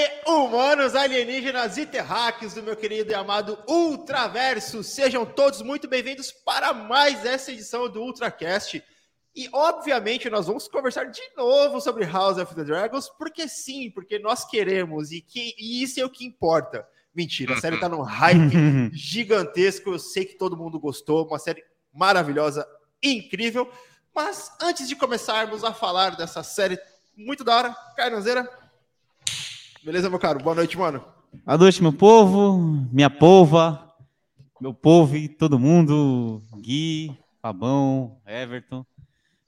aí, humanos, alienígenas e terráqueos do meu querido e amado Ultraverso. Sejam todos muito bem-vindos para mais essa edição do Ultracast. E, obviamente, nós vamos conversar de novo sobre House of the Dragons, porque sim, porque nós queremos e, que, e isso é o que importa. Mentira, a série tá num hype gigantesco. Eu sei que todo mundo gostou, uma série maravilhosa, incrível. Mas antes de começarmos a falar dessa série muito da hora, Carnazeira, beleza, meu caro? Boa noite, mano. Boa noite, meu povo, minha polva, meu povo e todo mundo, Gui, Fabão, Everton.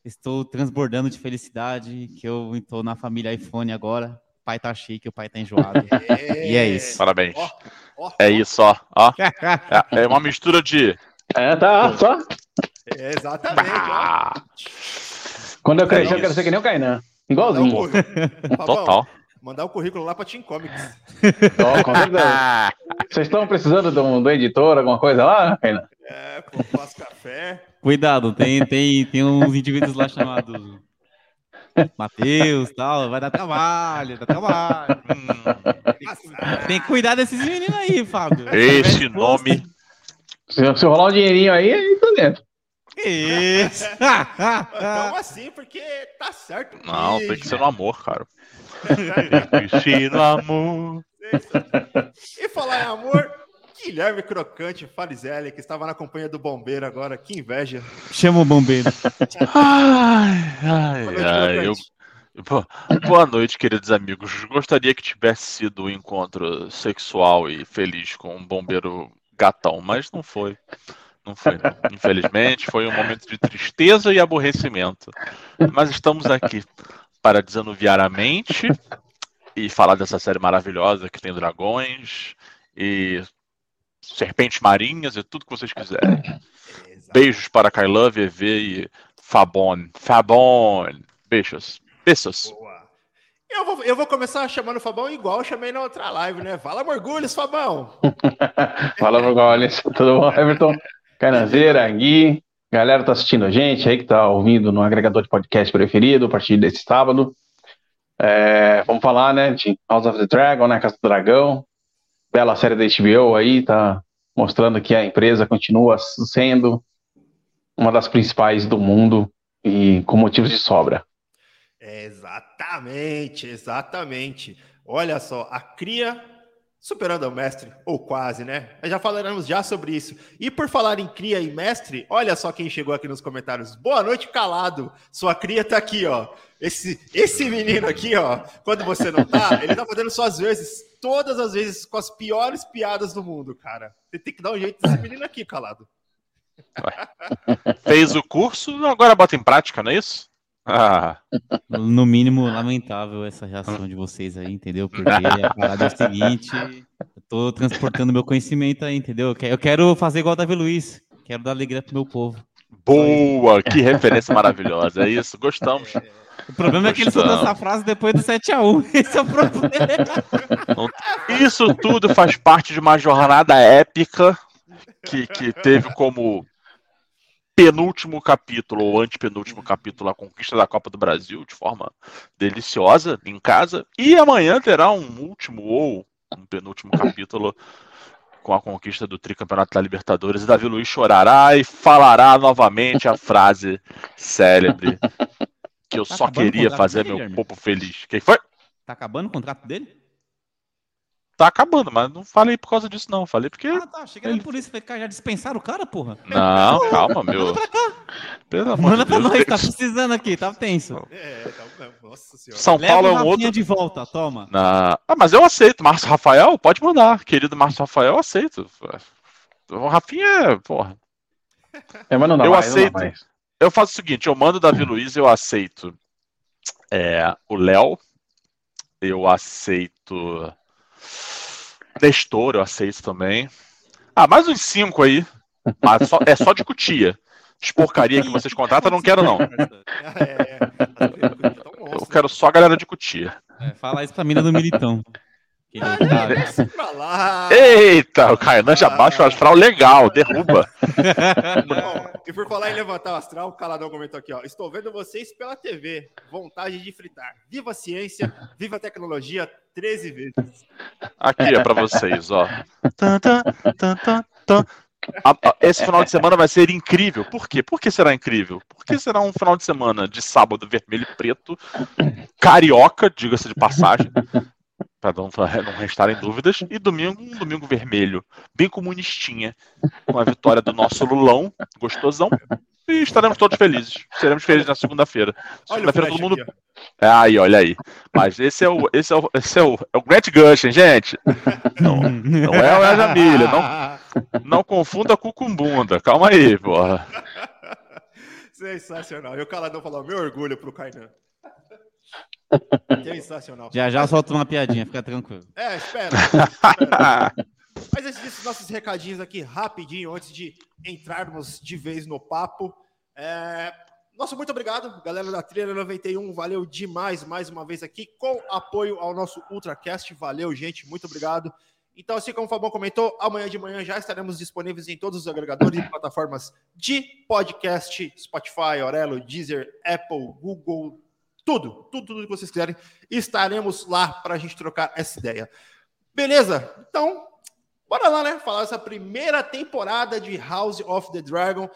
Estou transbordando de felicidade que eu estou na família iPhone agora. O pai tá chique, o pai tá enjoado. E é isso. Parabéns. Ó, ó, É isso, ó. ó. É, é uma mistura de. É, tá, só. É, exatamente. ó. Ah, Quando eu crescer, É eu quero ser que nem o Kainan. Igualzinho. Fabão, total. Mandar o currículo lá pra Team Comics. Ó, com certeza. Vocês estão precisando de um, do editor, alguma coisa lá? É, faço café. Cuidado, tem, tem, tem uns indivíduos lá chamados Matheus tal. Vai dar trabalho, dá trabalho. hum, Tem que cuidar desses meninos aí, Fábio. esse nome. Se, se rolar um dinheirinho aí, aí tá dentro. Isso. Então assim, porque tá certo. Não, tem que ser no amor, cara. No amor. E falar em amor, Guilherme Crocante Farizelli, que estava na companhia do bombeiro agora, que inveja. Chama o bombeiro. Ai, ai, Boa noite, ai. Eu... Boa noite, queridos amigos. Gostaria que tivesse sido um encontro sexual e feliz com um bombeiro gatão, mas não foi. Não foi, não. Infelizmente, foi um momento de tristeza e aborrecimento. Mas estamos aqui para desanuviar a mente e falar dessa série maravilhosa que tem dragões e serpentes marinhas e tudo que vocês quiserem. Exato. Beijos para Kailove, EV e Fabon. Fabon. Beijos. Beijos. Boa. Eu vou, eu vou começar chamando o Fabão igual eu chamei na outra live, né? Fala, Morgulhos, Fabão. Fala, Morgoles. Tudo bom, Everton? Kainanzeira, Gui. Galera tá assistindo a gente aí, que tá ouvindo no agregador de podcast preferido a partir desse sábado. É, vamos falar, né, de House of the Dragon, né, Casa do Dragão. Bela série da HBO aí, tá mostrando que a empresa continua sendo uma das principais do mundo e com motivos de sobra. Exatamente, exatamente. Olha só, a cria superando o mestre, ou quase, né? Já falaremos já sobre isso. E por falar em cria e mestre, olha só quem chegou aqui nos comentários. Boa noite, calado. Sua cria tá aqui, ó. Esse, esse menino aqui, ó, quando você não tá, ele tá fazendo suas vezes, todas as vezes, com as piores piadas do mundo, cara. Você tem que dar um jeito nesse menino aqui, calado. Fez o curso, agora bota em prática, não é isso? Ah, No mínimo, lamentável essa reação de vocês aí, entendeu? Porque a parada é o seguinte: eu tô transportando meu conhecimento aí, entendeu? Eu que- Eu quero fazer igual o Davi Luiz. Quero dar alegria pro meu povo. boa! Que referência maravilhosa. É isso, gostamos. O problema é que ele Gostamos. essa frase depois do 7x1. Esse é o problema. Isso tudo faz parte de uma jornada épica que, que teve como penúltimo capítulo ou antepenúltimo capítulo a conquista da Copa do Brasil de forma deliciosa em casa. E amanhã terá um último ou um penúltimo capítulo com a conquista do tricampeonato da Libertadores. E Davi Luiz chorará e falará novamente a frase célebre que eu Tá só queria fazer dele, meu povo feliz. Quem foi? Tá acabando o contrato dele? Tá acabando, mas não falei por causa disso, não. Falei porque. Ah, tá. Chega por isso. Falei, cara, já dispensaram o cara, porra? Não, calma, meu. Manda pra cá. Pelo amor Manda de pra Deus. nós, tá precisando aqui, tá tenso. É, tá, nossa senhora. São Leva Paulo é um outro. de volta, toma. Na- Ah, mas eu aceito. Márcio Rafael, pode mandar. Querido Márcio Rafael, eu aceito. O Rafinha é. Porra. É, mas não dá Eu mais, não dá aceito. mais. Eu faço o seguinte: eu mando o Davi Luiz, eu aceito é, o Léo, eu aceito Nestor, eu aceito também. Ah, mais uns cinco aí. Mas só- é só de cutia. De porcaria que vocês contratam, eu não quero, não. É, tá? Tá um Eu quero só a galera de cutia. É, fala isso pra mina do Militão. Tá- lá. Eita, o Kainan já baixa o astral legal, derruba. Bom, e por falar em levantar o astral, o Caladão comentou aqui, ó. Estou vendo vocês pela TV. Vontade de fritar. Viva a ciência, viva a tecnologia 13 vezes. Aqui é pra vocês, ó. Esse final de semana vai ser incrível. Por quê? Por que será incrível? Porque será um final de semana de sábado vermelho e preto, carioca, diga-se de passagem, para não, pra não restarem dúvidas, e domingo, um domingo vermelho, bem comunistinha, com a vitória do nosso Lulão, gostosão, e estaremos todos felizes. Seremos felizes na segunda-feira. Segunda-feira todo mundo aqui, é, aí, olha aí. Mas esse é o, esse é o, esse é o, é o Grant Gushing, gente. Não, não é o Miller. Não, não confunda com Cumbunda. Calma aí, porra. Sensacional. E o Caladão falou, meu orgulho pro Kainan. Sensacional. Já já solta uma piadinha, fica tranquilo. É, espera. espera. Mas antes disso, nossos recadinhos aqui rapidinho, antes de entrarmos de vez no papo. É, Nosso muito obrigado, galera da Trilha 91. Valeu demais mais uma vez aqui, com apoio ao nosso Ultracast. Valeu, gente, muito obrigado. Então, assim como o Fabão comentou, amanhã de manhã já estaremos disponíveis em todos os agregadores e plataformas de podcast: Spotify, Orelo, Deezer, Apple, Google, tudo, tudo, tudo que vocês quiserem. Estaremos lá para a gente trocar essa ideia. Beleza? Então, bora lá, né? Falar essa primeira temporada de House of the Dragon.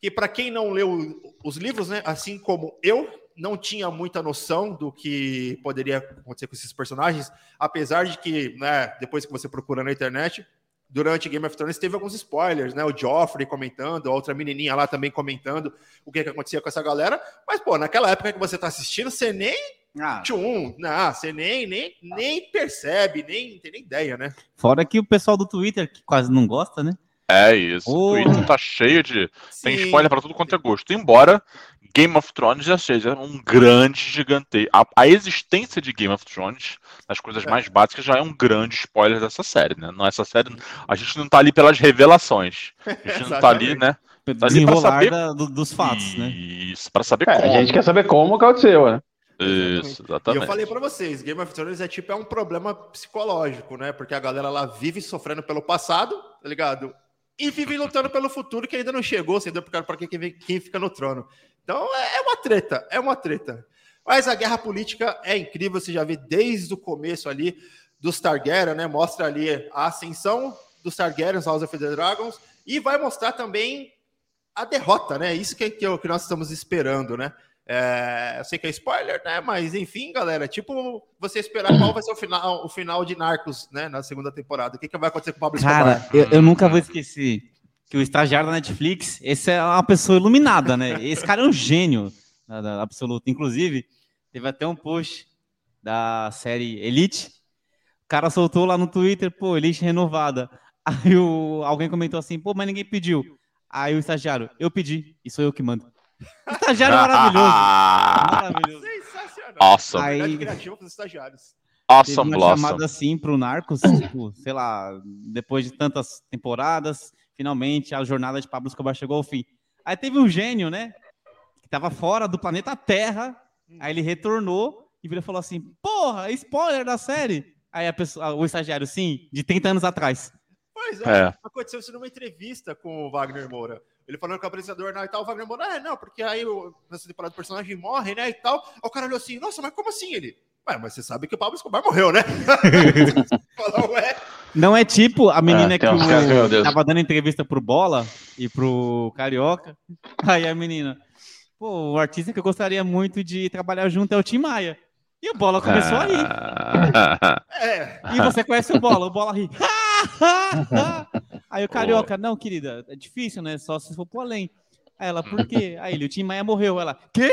Que para quem não leu os livros, né? Assim como eu, não tinha muita noção do que poderia acontecer com esses personagens, apesar de que, né, depois que você procura na internet, durante Game of Thrones teve alguns spoilers, né? O Joffrey comentando, a outra menininha lá também comentando o que, que acontecia com essa galera. Mas, pô, naquela época que você tá assistindo, você nem Ah, tchum, não, você nem, nem, nem percebe, nem tem nem ideia, né? fora que o pessoal do Twitter, que quase não gosta, né? É isso. O Porra. Twitter tá cheio de. Tem Sim. spoiler pra tudo quanto é gosto. Embora Game of Thrones já seja um grande gigante. A, a existência de Game of Thrones, nas coisas É. mais básicas, já é um grande spoiler dessa série, né? Não, essa série. A gente não tá ali pelas revelações. A gente não tá ali, né? ali pra saber- da- do- dos fatos, né? Isso, pra saber É, como. a gente quer saber como aconteceu, né? Isso, E exatamente. eu falei pra vocês, Game of Thrones é tipo é um problema psicológico, né? Porque a galera lá vive sofrendo pelo passado, tá ligado? E vive lutando pelo futuro que ainda não chegou, entendeu? Porque para quem, quem fica no trono. Então é é uma treta, é uma treta. Mas a guerra política é incrível, você já vê desde o começo ali dos Targaryen, né? Mostra ali a ascensão dos Targaryens, House of the Dragons, e vai mostrar também a derrota, né? Isso que, que, é que nós estamos esperando, né? É, eu sei que é spoiler, né? Mas enfim, galera, tipo, você esperar qual vai ser o final, o final de Narcos, né? Na segunda temporada. O que, que vai acontecer com o Pablo Cara, Escobar? eu, eu nunca vou esquecer que o estagiário da Netflix, esse é uma pessoa iluminada, né? Esse cara é um gênio absoluto. Inclusive, teve até um post da série Elite. O cara soltou lá no Twitter, pô, Elite renovada. Aí o, alguém comentou assim, pô, mas ninguém pediu. Aí o estagiário, eu pedi, e sou eu que mando. Estagiário maravilhoso. Maravilhoso. Sensacional. Awesome. Aí- criativa para os estagiários. Teve Awesome uma Blossom. chamada assim pro Narcos, tipo, sei lá, depois de tantas temporadas, finalmente a jornada de Pablo Escobar chegou ao fim. Aí teve um gênio, né? Que tava fora do planeta Terra, aí ele retornou e virou e falou assim: Porra, spoiler da série! Aí a pessoa, o estagiário, sim, de 30 anos atrás. Pois é, É. aconteceu isso numa entrevista com o Wagner Moura. Ele falando com o apresentador né, e tal, o Wagner Moura, é, não, porque aí o- nessa temporada o personagem morre, né, e tal. Aí o cara olhou assim, nossa, mas como assim ele? Ué, mas você sabe que o Pablo Escobar morreu, né? Falou, ué. Não é tipo a menina Ah, que Deus. tava dando entrevista pro Bola e pro Carioca. Aí a menina, pô, o artista que eu gostaria muito de trabalhar junto é o Tim Maia. E o Bola começou a rir. É, E você conhece o Bola, o Bola ri. Aí o Carioca, não, querida, é difícil, né? Só se for pro além. Aí ela, por quê? Aí ele, o Tim Maia morreu. Ela, quê?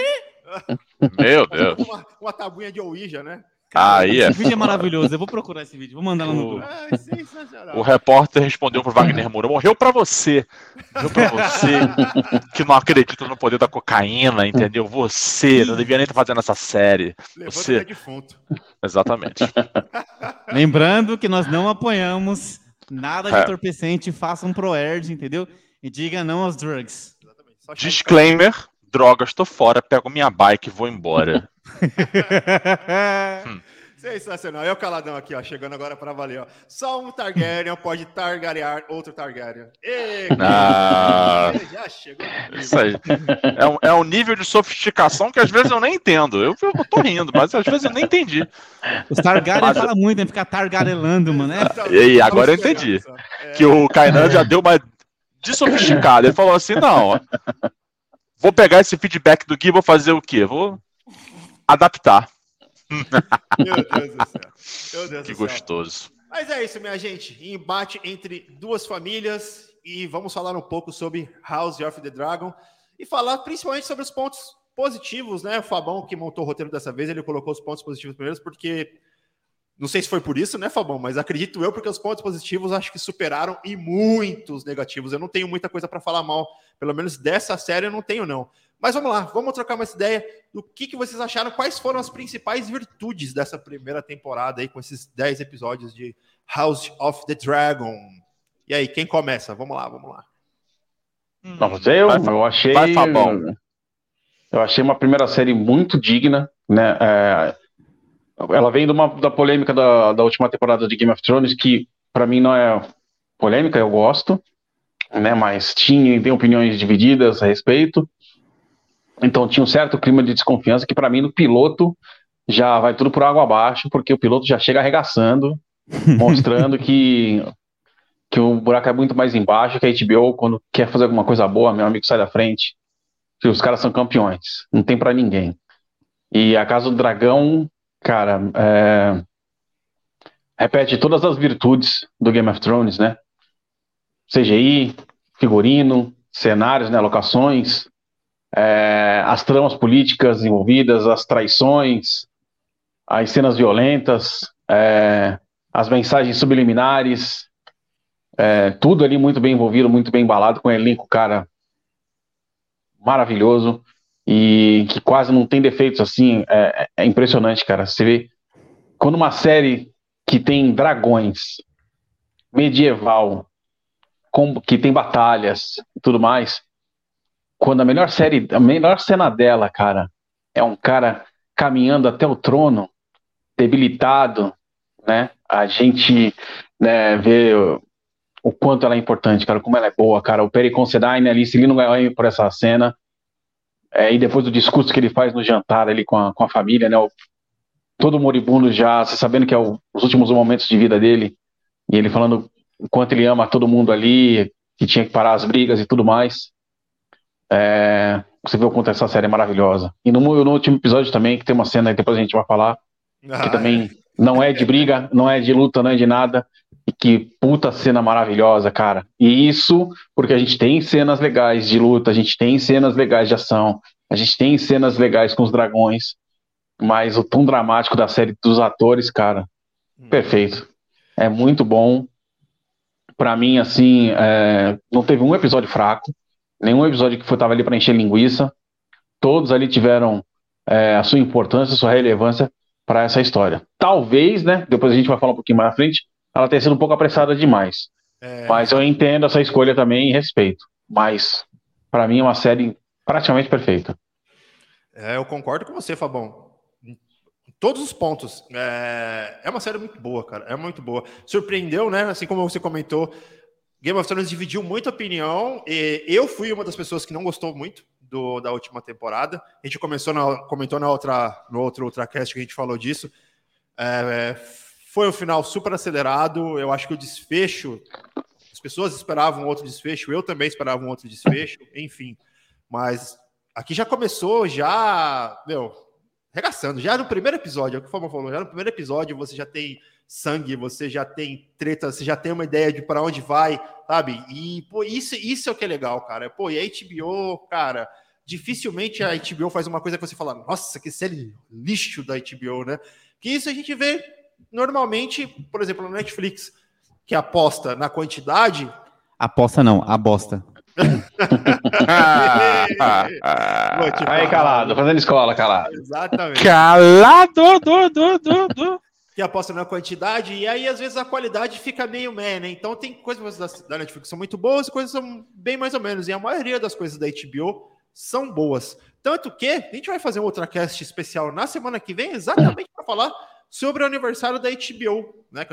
Meu Deus. uma, uma tabuinha de Ouija, né? Aí é. Esse vídeo é maravilhoso. Eu vou procurar esse vídeo, vou mandar lá no O- grupo. É, sensacional. O repórter respondeu pro Wagner Moura: morreu pra você. Morreu pra você que não acredita no poder da cocaína, entendeu? Você não devia nem estar fazendo essa série. Levanta você- defunto. Exatamente. Lembrando que nós não apoiamos nada de É. entorpecente, façam pro-erd, entendeu? E diga não aos drugs. Disclaimer: drogas, tô fora, pego minha bike e vou embora. Sensacional. Eu caladão aqui, ó, chegando agora para valer, ó. Só um Targaryen pode targarear outro Targaryen. Ei, ah, já chegou. Isso aí. É um, é um nível de sofisticação que às vezes eu nem entendo. Eu, eu tô rindo, mas às vezes eu nem entendi. Os Targaryen mas... fala muito, né? Ficar targarelando, mano, né? E agora eu entendi. É... Que o Kainan já deu uma de sofisticado. Ele falou assim: não, vou pegar esse feedback do Gui, vou fazer o quê? Vou adaptar. Meu Deus do céu. Meu Deus que do gostoso. Céu. Mas é isso, minha gente. Embate entre duas famílias e vamos falar um pouco sobre House of the Dragon e falar principalmente sobre os pontos positivos, né? O Fabão que montou o roteiro dessa vez, ele colocou os pontos positivos primeiros porque não sei se foi por isso, né, Fabão? Mas acredito eu, porque os pontos positivos acho que superaram e muitos negativos. Eu não tenho muita coisa para falar mal, pelo menos dessa série eu não tenho, não. Mas vamos lá, vamos trocar uma ideia do que, que vocês acharam, quais foram as principais virtudes dessa primeira temporada aí, com esses 10 episódios de House of the Dragon. E aí, quem começa? Vamos lá, vamos lá. Não, eu, vai, eu achei. Vai, eu achei uma primeira série muito digna, né? É, ela vem de uma, da polêmica da, da última temporada de Game of Thrones, que para mim não é polêmica, eu gosto, né? Mas tinha tem opiniões divididas a respeito. Então tinha um certo clima de desconfiança que para mim no piloto já vai tudo por água abaixo, porque o piloto já chega arregaçando, mostrando que que o buraco é muito mais embaixo, que a HBO quando quer fazer alguma coisa boa, meu amigo sai da frente. Que os caras são campeões, não tem para ninguém. E a Casa do Dragão Cara, é... repete todas as virtudes do Game of Thrones, né? CGI, figurino, cenários, né, locações, é... as tramas políticas envolvidas, as traições, as cenas violentas, é... as mensagens subliminares, é... tudo ali muito bem envolvido, muito bem embalado, com um elenco, cara, maravilhoso e que quase não tem defeitos assim. É, é impressionante, cara. Você vê quando uma série que tem dragões, medieval, com, que tem batalhas e tudo mais, quando a melhor série, a melhor cena dela, cara, é um cara caminhando até o trono, debilitado, né? A gente né, vê o, quanto ela é importante, cara, como ela é boa, cara. O Perry Considine ali, se ele não ganhou por essa cena, é, e depois do discurso que ele faz no jantar ali com a, com a família, né? O, todo moribundo já, sabendo que é o, os últimos momentos de vida dele, e ele falando o quanto ele ama todo mundo ali, que tinha que parar as brigas e tudo mais. É, você vê o quanto essa série é maravilhosa. E no, no, último episódio também, que tem uma cena que depois a gente vai falar, ah, que também é. não é de briga, não é de luta, não é de nada. E que puta cena maravilhosa, cara. E isso porque a gente tem cenas legais de luta, a gente tem cenas legais de ação, a gente tem cenas legais com os dragões, mas o tom dramático da série dos atores, cara, hum. perfeito. É muito bom. Para mim, assim, é, não teve um episódio fraco, nenhum episódio que tava ali para encher linguiça. Todos ali tiveram é, a sua importância, a sua relevância para essa história. Talvez, né? Depois a gente vai falar um pouquinho mais à frente ela tem sido um pouco apressada demais. É... Mas eu entendo essa escolha também e respeito. Mas, para mim, é uma série praticamente perfeita. É, eu concordo com você, Fabão. Em todos os pontos. É... é uma série muito boa, cara. É muito boa. Surpreendeu, né? Assim como você comentou, Game of Thrones dividiu muita opinião. Eu fui uma das pessoas que não gostou muito do, da última temporada. A gente começou na, comentou na outra, no outro Ultracast que a gente falou disso. É, foi um final super acelerado. Eu acho que o desfecho. As pessoas esperavam outro desfecho, eu também esperava um outro desfecho, enfim. Mas aqui já começou, já. Meu, regaçando. Já no primeiro episódio, é o que o Fama falou, já no primeiro episódio você já tem sangue, você já tem treta, você já tem uma ideia de para onde vai, sabe? E, pô, isso, isso é o que é legal, cara. Pô, e a HBO, cara, dificilmente a HBO faz uma coisa que você fala, nossa, que série lixo da HBO, né? Que isso a gente vê normalmente, por exemplo, no Netflix, que aposta na quantidade. Aposta não, a bosta. Aí, calado, fazendo escola, calado. Exatamente. Calado, do, do, do, do. Que aposta na quantidade, e aí às vezes a qualidade fica meio meh, né? Então tem coisas da, da Netflix que são muito boas e coisas são bem mais ou menos. E a maioria das coisas da HBO são boas. Tanto que a gente vai fazer um outra cast especial na semana que vem, exatamente para falar sobre o aniversário da HBO, né?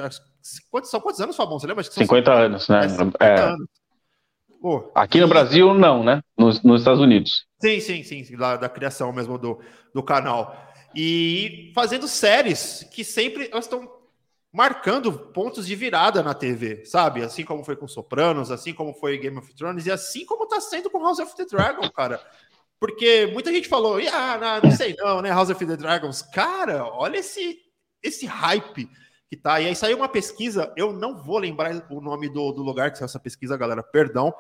Quantos, são quantos anos, Fabão? Você lembra? 50 são... anos, né? É, 50 é. anos. Pô, Aqui no Brasil, não, né? Nos, nos Estados Unidos. Sim, sim, sim, lá da criação mesmo do, do canal. E fazendo séries que sempre elas estão marcando pontos de virada na TV, sabe? Assim como foi com Sopranos, assim como foi Game of Thrones, e assim como tá sendo com House of the Dragon, cara. Porque muita gente falou, ah, não, não sei não, né? House of the Dragons. Cara, olha esse, esse hype que tá. E aí saiu uma pesquisa, eu não vou lembrar o nome do, do lugar que saiu essa pesquisa, galera, perdão.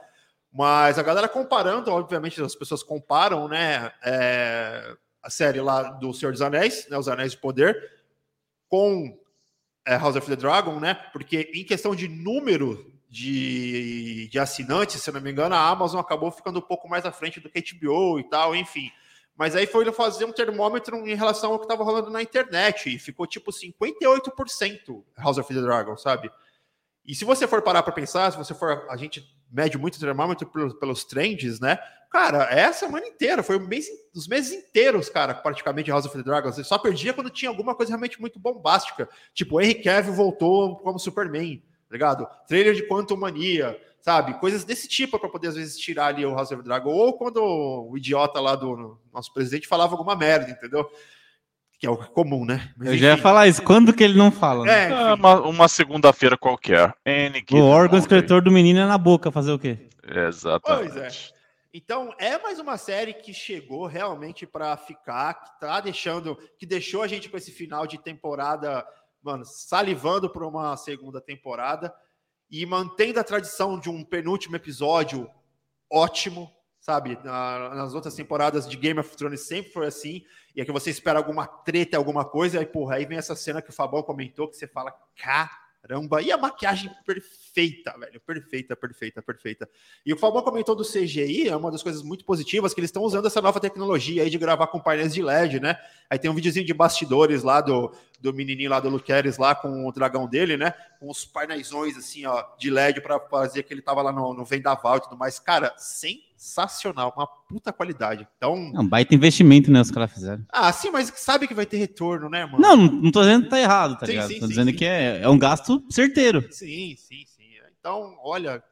Mas a galera comparando, obviamente as pessoas comparam, né? É, a série lá do Senhor dos Anéis, né? Os Anéis de Poder, com é, House of the Dragon, né? Porque em questão de número de, de assinantes, se não me engano, a Amazon acabou ficando um pouco mais à frente do que a HBO e tal, enfim. Mas aí foi fazer um termômetro em relação ao que estava rolando na internet e ficou tipo 58% House of the Dragon, sabe? E se você for parar para pensar, se você for. A gente mede muito o termômetro pelos, pelos trends, né? Cara, é a semana inteira, foi o mês, os meses inteiros, cara, praticamente House of the Dragons. Você só perdia quando tinha alguma coisa realmente muito bombástica. Tipo, Henry Cavill voltou como Superman, tá ligado? Trailer de Quantum Mania, sabe? Coisas desse tipo para poder às vezes tirar ali o House of the Dragon. Ou quando o idiota lá do nosso presidente falava alguma merda, entendeu? Que é o comum, né? Mas, eu já ia falar isso. Quando que ele não fala? Né? É, é uma, uma segunda-feira qualquer. o órgão escritor do menino é na boca, fazer o quê? Exatamente. Pois é. Então, é mais uma série que chegou realmente para ficar, que tá deixando, que deixou a gente com esse final de temporada, mano, salivando para uma segunda temporada e mantendo a tradição de um penúltimo episódio ótimo, sabe? nas outras temporadas de Game of Thrones sempre foi assim e é que você espera alguma treta, alguma coisa, e porra, aí vem essa cena que o Fabão comentou, que você fala, caramba, e a maquiagem perfeita, velho, perfeita, perfeita, perfeita. E o Fabão comentou do CGI, é uma das coisas muito positivas, que eles estão usando essa nova tecnologia aí de gravar com painéis de LED, né? Aí tem um videozinho de bastidores lá do, do menininho lá do Luqueres lá com o dragão dele, né? Com os painéis assim, ó, de LED para fazer que ele tava lá no, no Vendaval e tudo mais. Cara, sem sensacional, uma puta qualidade. Então. É um baita investimento, né? Os caras fizeram. Ah, sim, mas sabe que vai ter retorno, né, mano? Não, não tô dizendo que tá errado, tá sim, ligado? Sim, tô sim, dizendo sim. que é, é um gasto certeiro. Sim, sim, sim. Então, olha,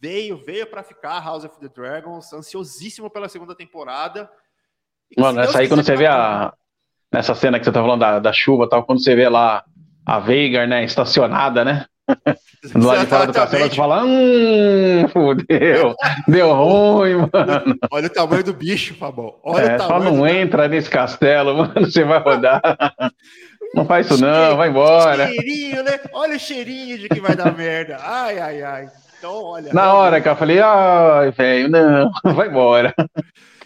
veio, veio para ficar House of the Dragons, ansiosíssimo pela segunda temporada. Mano, essa aí quando você vê a. Nessa cena que você tá falando da, da chuva tal, quando você vê lá a Veigar, né, estacionada, né? Do lado de fora do castelo, você fala, hum, fudeu, deu ruim, mano. Olha o tamanho do bicho, Fabão. Olha é, só não do... entra nesse castelo, mano, você vai rodar. Não faz isso não, vai embora. Cheirinho, né? Olha o cheirinho de que vai dar merda. Ai, ai, ai. Então, olha. Na hora que eu falei, ai, velho, não, vai embora.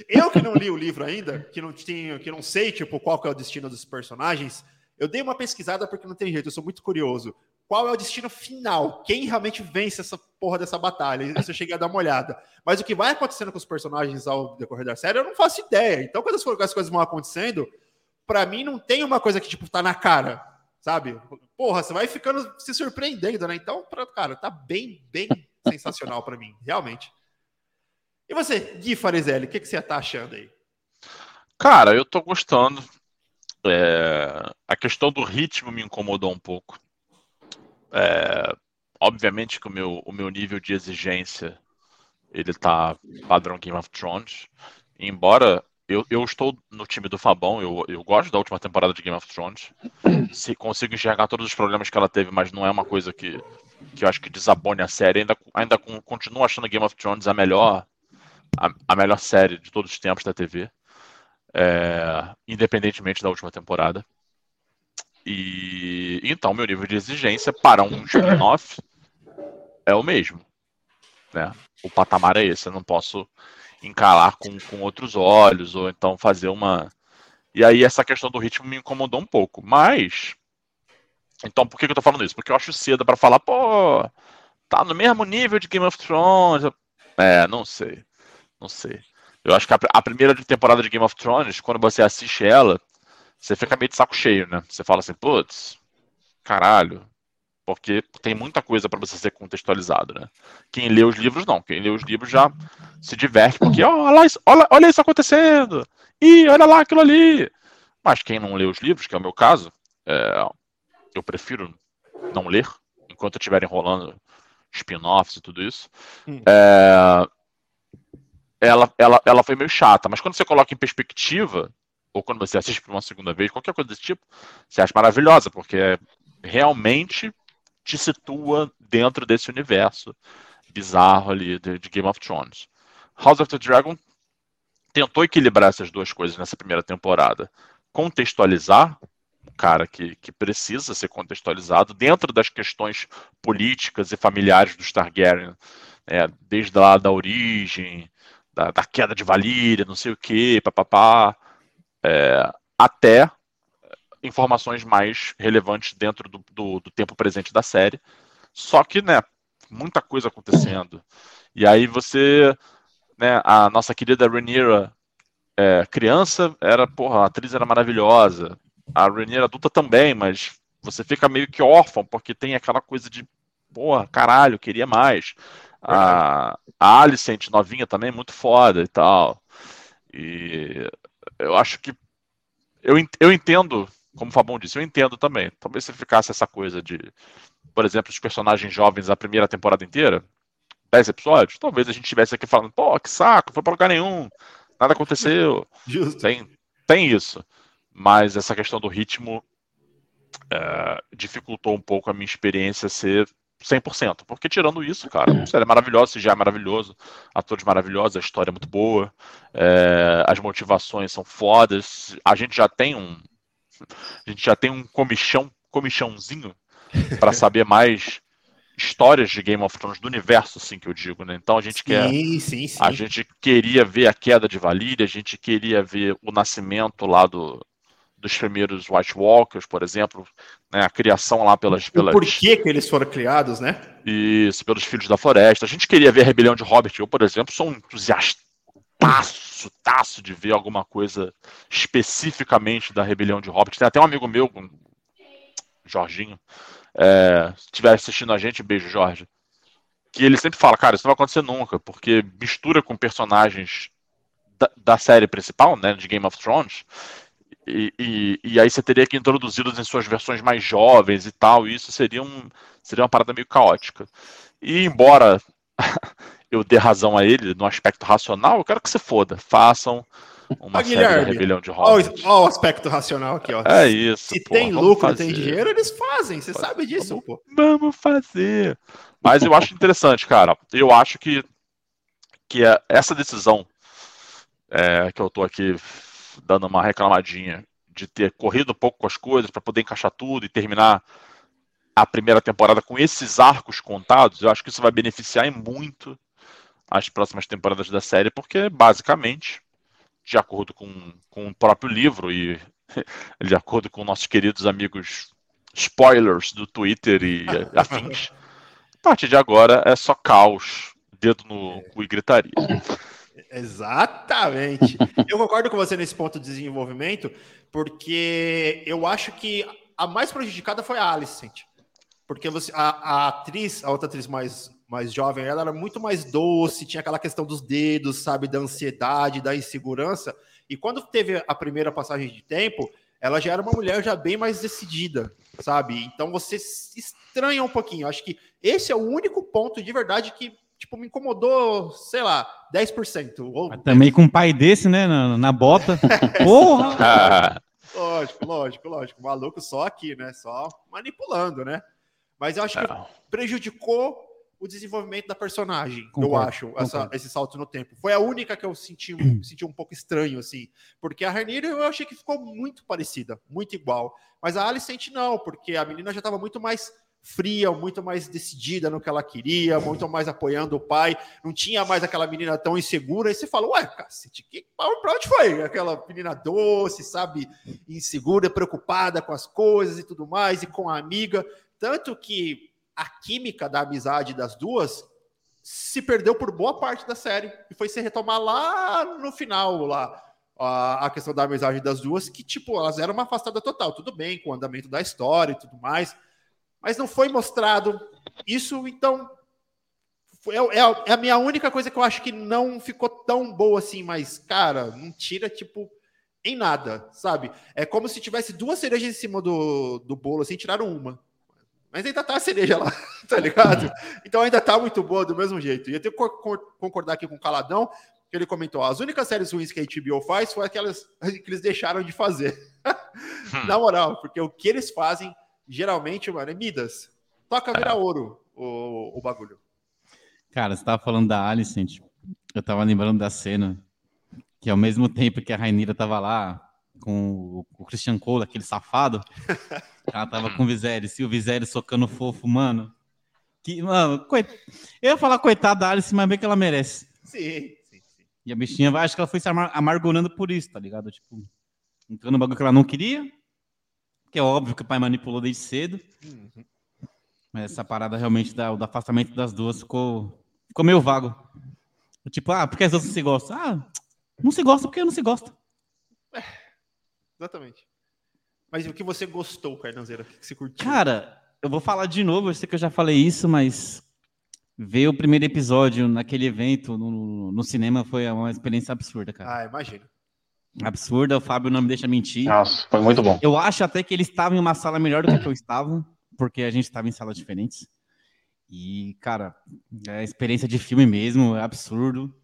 Eu que não li o livro ainda, que não tinha, que não sei, tipo, qual que é o destino dos personagens, eu dei uma pesquisada porque não tem jeito, eu sou muito curioso qual é o destino final, quem realmente vence essa porra dessa batalha. Eu cheguei a dar uma olhada. Mas o que vai acontecendo com os personagens ao decorrer da série, eu não faço ideia. Então, quando as coisas vão acontecendo, para mim não tem uma coisa que, tipo, tá na cara, sabe? Porra, você vai ficando se surpreendendo, né? Então, pra, cara, tá bem, bem sensacional para mim, realmente. E você, Gui Farizelli, o que, que você tá achando aí? Cara, eu tô gostando. É... A questão do ritmo me incomodou um pouco. É, obviamente que o meu, o meu nível de exigência ele tá padrão Game of Thrones. Embora eu, eu estou no time do Fabão, eu, eu gosto da última temporada de Game of Thrones. Se consigo enxergar todos os problemas que ela teve, mas não é uma coisa que, que eu acho que desabone a série. Ainda, ainda continuo achando Game of Thrones a melhor, a, a melhor série de todos os tempos da TV. É, independentemente da última temporada. E então meu nível de exigência para um spin-off é o mesmo. Né? O patamar é esse, eu não posso encarar com, com outros olhos, ou então fazer uma. E aí essa questão do ritmo me incomodou um pouco. Mas. Então por que, que eu tô falando isso? Porque eu acho cedo para falar, pô, tá no mesmo nível de Game of Thrones. É, não sei. Não sei. Eu acho que a, a primeira temporada de Game of Thrones, quando você assiste ela, você fica meio de saco cheio, né? Você fala assim, putz, caralho, porque tem muita coisa para você ser contextualizado, né? Quem lê os livros, não. Quem lê os livros já se diverte, porque oh, olha, isso, olha, olha isso acontecendo! Ih, olha lá aquilo ali! Mas quem não lê os livros, que é o meu caso, é, eu prefiro não ler enquanto estiverem rolando spin-offs e tudo isso. Hum. É, ela, ela, ela foi meio chata, mas quando você coloca em perspectiva, ou quando você assiste por uma segunda vez, qualquer coisa desse tipo, você acha maravilhosa, porque realmente te situa dentro desse universo bizarro ali de, de Game of Thrones. House of the Dragon tentou equilibrar essas duas coisas nessa primeira temporada. Contextualizar um cara que, que precisa ser contextualizado dentro das questões políticas e familiares dos Targaryen, né, desde lá da origem, da, da, queda de Valíria, não sei o que, papapá, é, até informações mais relevantes dentro do, do, do, tempo presente da série. Só que, né, muita coisa acontecendo. E aí você né, a nossa querida Rhaenyra é, criança era, porra, a atriz era maravilhosa. A Rhaenyra adulta também, mas você fica meio que órfão, porque tem aquela coisa de, porra, caralho, queria mais. A, a Alicent, novinha também, muito foda e tal. E eu acho que. Eu, eu entendo, como o Fabão disse, eu entendo também. Talvez se ficasse essa coisa de, por exemplo, os personagens jovens a primeira temporada inteira, 10 episódios, talvez a gente estivesse aqui falando, pô, que saco, foi para lugar nenhum, nada aconteceu. Justo. Tem, tem isso. Mas essa questão do ritmo é, dificultou um pouco a minha experiência ser 100%. Porque tirando isso, cara, a série é maravilhosa, já é maravilhoso, atores maravilhosos, a história é muito boa, é, as motivações são fodas, a gente já tem um a gente já tem um comichão, comichãozinho para saber mais histórias de Game of Thrones do universo, assim que eu digo, né? Então a gente sim, quer, sim, sim. a gente queria ver a queda de Valíria, a gente queria ver o nascimento lá do, dos primeiros White Walkers, por exemplo, né? A criação lá pelas, pelas... Por que que eles foram criados, né? Isso, pelos Filhos da Floresta. A gente queria ver a rebelião de Hobbit. Eu, por exemplo, sou um entusiasta taço, taço de ver alguma coisa especificamente da rebelião de Hobbit. Tem até um amigo meu, Jorginho, é, se estiver assistindo a gente, beijo, Jorge. Que ele sempre fala, cara, isso não vai acontecer nunca, porque mistura com personagens da, da série principal, né, de Game of Thrones, e, e, e, aí você teria que introduzi-los em suas versões mais jovens e tal, e isso seria, um, seria uma parada meio caótica. E embora eu dê razão a ele no aspecto racional, eu quero que você foda. Façam uma ah, série da rebelião de Hobbit. Olha o aspecto racional aqui, ó. É isso. Se porra, tem lucro, fazer. tem dinheiro, eles fazem. Você Faz... sabe disso, vamos, pô. Vamos fazer. Mas eu acho interessante, cara. Eu acho que, que é essa decisão é, que eu tô aqui dando uma reclamadinha de ter corrido um pouco com as coisas para poder encaixar tudo e terminar a primeira temporada com esses arcos contados, eu acho que isso vai beneficiar muito as próximas temporadas da série, porque basicamente de acordo com, com o próprio livro e de acordo com nossos queridos amigos spoilers do Twitter e afins, a partir de agora é só caos, dedo no cu e gritaria. Exatamente. Eu concordo com você nesse ponto de desenvolvimento, porque eu acho que a mais prejudicada foi a Alicent. Porque você, a, a atriz, a outra atriz mais mais jovem, ela era muito mais doce, tinha aquela questão dos dedos, sabe, da ansiedade, da insegurança. E quando teve a primeira passagem de tempo, ela já era uma mulher já bem mais decidida, sabe? Então você se estranha um pouquinho. Acho que esse é o único ponto de verdade que tipo me incomodou, sei lá, 10%. Ou... Mas também com um pai desse, né, na, na bota. Porra! lógico, lógico, lógico. Maluco só aqui, né? Só manipulando, né? Mas eu acho que prejudicou o desenvolvimento da personagem, concordo, eu acho, essa, esse salto no tempo. Foi a única que eu senti, senti um pouco estranho, assim, porque a Rainier eu achei que ficou muito parecida, muito igual, mas a Alicent não, porque a menina já estava muito mais fria, muito mais decidida no que ela queria, muito mais apoiando o pai, não tinha mais aquela menina tão insegura, e você fala, ué, cacete, que, pra onde foi? Aquela menina doce, sabe, insegura, preocupada com as coisas e tudo mais, e com a amiga, tanto que a química da amizade das duas se perdeu por boa parte da série. E foi se retomar lá no final lá a, a questão da amizade das duas que tipo elas eram uma afastada total. Tudo bem com o andamento da história e tudo mais mas não foi mostrado isso então é, é, é a minha única coisa que eu acho que não ficou tão boa assim mas cara não tira tipo em nada, sabe? É como se tivesse duas cerejas em cima do, do bolo, assim, tiraram uma. Mas ainda tá a cereja lá, tá ligado? Então ainda tá muito boa do mesmo jeito. E eu tenho que concordar aqui com o Caladão, que ele comentou: as únicas séries ruins que a HBO faz foi aquelas que eles deixaram de fazer. Na moral, porque o que eles fazem, geralmente, mano, é Midas. Toca virar é. ouro o, o bagulho. Cara, você tava falando da Alicent, eu tava lembrando da cena que ao mesmo tempo que a Rainira tava lá com o Christian Cole, aquele safado, ela tava com o Viserys, e o Viserys socando fofo, mano. Que, mano, coit... eu ia falar coitada da Alice, mas bem que ela merece. Sim, sim, sim. E a bichinha, acho que ela foi se amargurando por isso, tá ligado? Tipo, entrando no bagulho que ela não queria, que é óbvio que o pai manipulou desde cedo. Uhum. Mas essa parada realmente da, do afastamento das duas ficou, ficou meio vago. Tipo, ah, porque as duas não se gostam? Ah, não se gosta porque não se gosta. É, exatamente. Mas o que você gostou, Carnanzeira? O que você curtiu? Cara, eu vou falar de novo, eu sei que eu já falei isso, mas ver o primeiro episódio naquele evento no, no cinema foi uma experiência absurda, cara. Ah, imagino. Absurda, o Fábio não me deixa mentir. Nossa, foi muito bom. Eu acho até que ele estava em uma sala melhor do que, eu estava, porque a gente estava em salas diferentes. E, cara, é experiência de filme mesmo, é absurdo.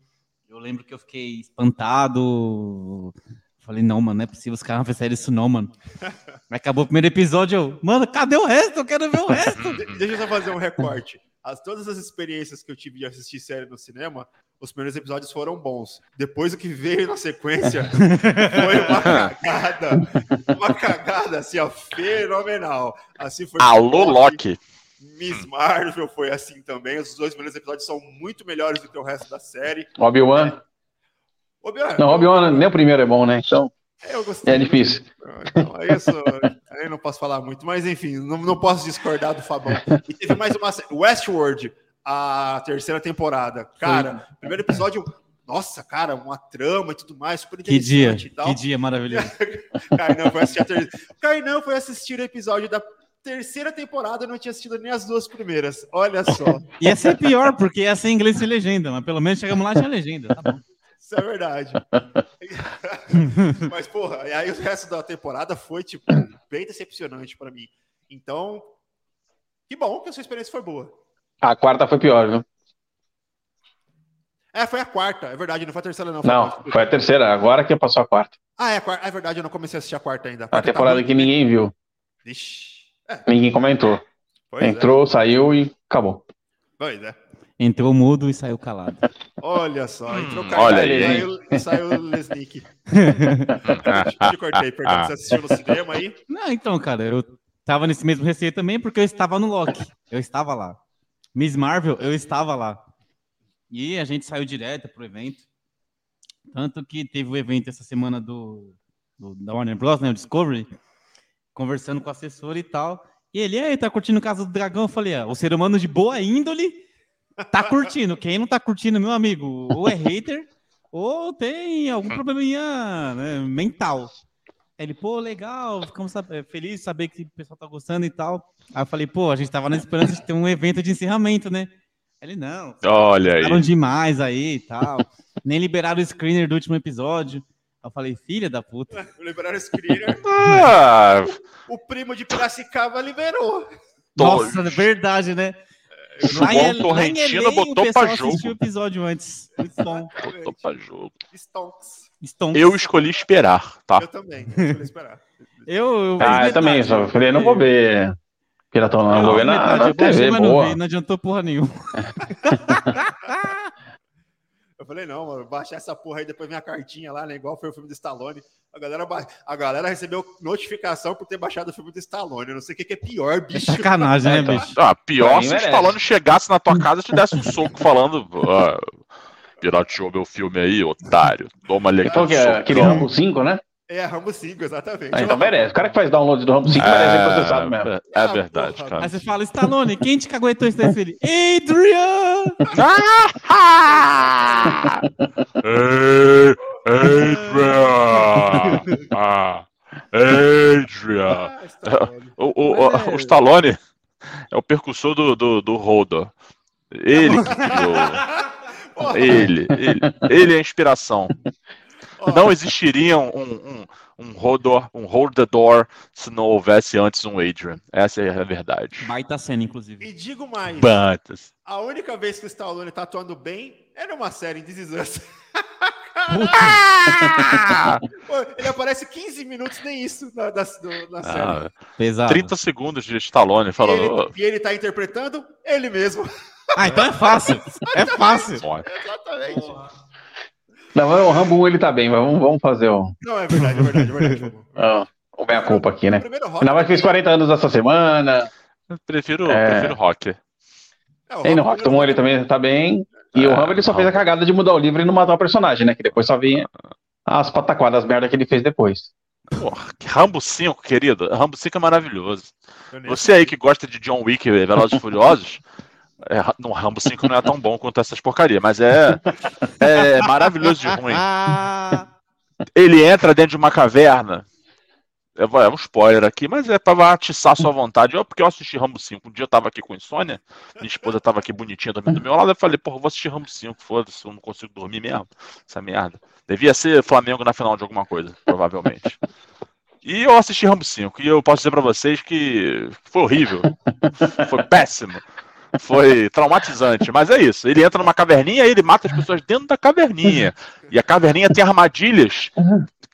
Eu lembro que eu fiquei espantado. Falei, não, mano, não é possível, os caras não fizeram isso não, mano. Acabou o primeiro episódio, eu, mano, cadê o resto? Eu quero ver o resto. Deixa eu só fazer um recorte. As, todas as experiências que eu tive de assistir série no cinema, os primeiros episódios foram bons. Depois o que veio na sequência foi uma cagada. Uma cagada, assim, ó, fenomenal. Assim foi. Alô, Loki. Miss Marvel foi assim também. Os dois primeiros episódios são muito melhores do que o resto da série. Obi-Wan. Obi-Wan. Não, Obi-Wan nem o primeiro é bom, né? Então. É, eu gostei. É difícil. Então, é isso, aí não posso falar muito, mas enfim, não, não posso discordar do Fabão. E teve mais uma Westworld, a terceira temporada. Cara, Foi. primeiro episódio, nossa, cara, uma trama e tudo mais, super interessante que dia, Que dia maravilhoso. Kainan foi assistir a ter... Kainan foi assistir o episódio da terceira temporada, eu não tinha assistido nem as duas primeiras. Olha só. Ia ser pior, porque ia ser inglês sem legenda, mas pelo menos chegamos lá tinha legenda, tá bom. Isso é verdade. mas, porra, e aí o resto da temporada foi, tipo, bem decepcionante para mim. Então, que bom que a sua experiência foi boa. A quarta foi pior, viu? É, foi a quarta, é verdade, não foi a terceira, não. Foi não, a foi a terceira, agora que passou a quarta. Ah, é, a quarta, é verdade, eu não comecei a assistir a quarta ainda. A, quarta a tá temporada tá que ninguém viu. Vixe. É. Ninguém comentou. Pois Entrou, é. saiu e acabou. Pois é. Entrou mudo e saiu calado. Olha só, entrou calado Olha aí. e saiu o Lesnick. te cortei, perdão, você assistiu no cinema aí? Não, então, cara, eu tava nesse mesmo receio também porque eu estava no Loki. Eu estava lá. Miss Marvel, eu estava lá. E a gente saiu direto pro evento. Tanto que teve o evento essa semana do, do da Warner Bros, né, o Discovery conversando com o assessor e tal. E ele, aí, tá curtindo Casa do Dragão? Eu falei, ah, o ser humano de boa índole tá curtindo. Quem não tá curtindo, meu amigo, ou é hater, ou tem algum probleminha né, mental. Ele, pô, legal, ficamos felizes de saber que o pessoal tá gostando e tal. Aí eu falei, pô, a gente tava na esperança de ter um evento de encerramento, né? Ele, não. Olha aí. demais aí e tal. Nem liberaram o screener do último episódio. Eu falei, filha da puta. Liberaram o screener. Ah. O primo de Piracicaba liberou. Nossa, é verdade, né? Lá em, Torrentino botou pra jogo. o episódio antes. botou pra jogo. Stonks. Stonks. Eu escolhi esperar, tá? Eu também, eu escolhi esperar. eu, eu, ah, eu também, só falei, não vou ver Piratão, não, não vou ver na, na TV, boa. Não, não adiantou porra nenhuma. Falei, não, mano, baixar essa porra aí, depois minha cartinha lá, né? Igual foi o filme do Stallone. A galera, a galera recebeu notificação por ter baixado o filme do Stallone. Eu não sei o que, que é pior, bicho. É sacanagem, né, bicho? Ah, pior se o Stallone chegasse na tua casa e te desse um soco falando. Ah, pirateou meu filme aí, otário. Toma ali Então, que é aquele Rambo 5, né? É, Rambo 5, exatamente. Ah, então merece. O cara que faz download do Rambo 5 é, merece ser processado mesmo. É, é verdade, porra, cara. Aí você fala, Stallone, quem te caguetou isso daí, filho? Adrian! Adrian! Ah, Adrian! o, o, o, o Stallone é o percussor do, do, do Holder. Ele que criou. ele, ele, ele é a inspiração. Não existiria um, um, um, hold, um hold the door se não houvesse antes um Adrian. Essa é a verdade. Baita cena, inclusive. E digo mais. Bantas. A única vez que o Stallone tá atuando bem é numa série em This Is Us. Ele aparece 15 minutos, nem isso na, na, na série. Ah, Pesado. 30 segundos de Stallone e, falando. ele, e ele tá interpretando ele mesmo. Ah, então é fácil. É fácil. "Ó, Exatamente. Não, mas o Rambo 1 ele tá bem, mas vamos, vamos fazer o, Não, é verdade, é verdade, é verdade. ó, o meia-culpa aqui, O né? Ainda mais que fez 40 anos essa semana. eu prefiro, É. prefiro rock. É, o Tem no Rock ele também tá bem. E o É, Rambo ele só Rambo. fez a cagada de mudar o livro e não matar o personagem, né? Que depois só vinha as pataquadas, as merda que ele fez depois. Porra, que Rambo 5, querido. Rambo 5 é maravilhoso. Você aí que gosta de John Wick e Velozes e Furiosos, é, no Rambo 5 não é tão bom quanto essas porcarias, mas é, é maravilhoso de ruim. Ele entra dentro de uma caverna. É, é um spoiler aqui, mas é pra atiçar a sua vontade. Eu, porque eu assisti Rambo 5. Um dia eu tava aqui com insônia, minha esposa tava aqui bonitinha dormindo do meu lado. Eu falei, porra, vou assistir Rambo 5, foda-se, eu não consigo dormir mesmo. Essa merda. Devia ser Flamengo na final de alguma coisa, provavelmente. E eu assisti Rambo 5 e eu posso dizer pra vocês que foi horrível. Foi péssimo. Foi traumatizante, mas é isso. Ele entra numa caverninha e ele mata as pessoas dentro da caverninha. E a caverninha tem armadilhas,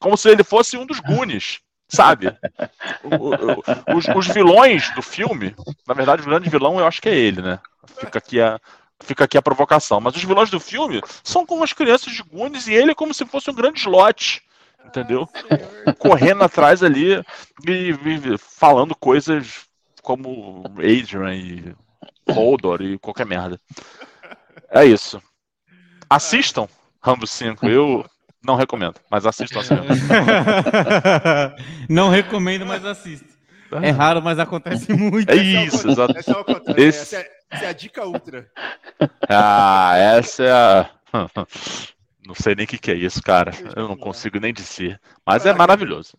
como se ele fosse um dos Goonies, sabe? O- o- os, os vilões do filme, na verdade, o grande vilão eu acho que é ele, né? Fica aqui a, fica aqui a provocação. Mas os vilões do filme são como as crianças de Goonies e ele é como se fosse um grande slot, entendeu? correndo atrás ali e, e falando coisas como Adrian e Holdor e qualquer merda. É isso. Assistam Rambo 5. Eu não recomendo, mas assistam assim. Não recomendo, mas assisto. É raro, mas acontece muito. É isso, exato. Essa é. Esse- Essa é, essa é a dica ultra. Ah, essa é a. Não sei nem o que, que é isso, cara. Eu não consigo nem dizer. Mas é maravilhoso.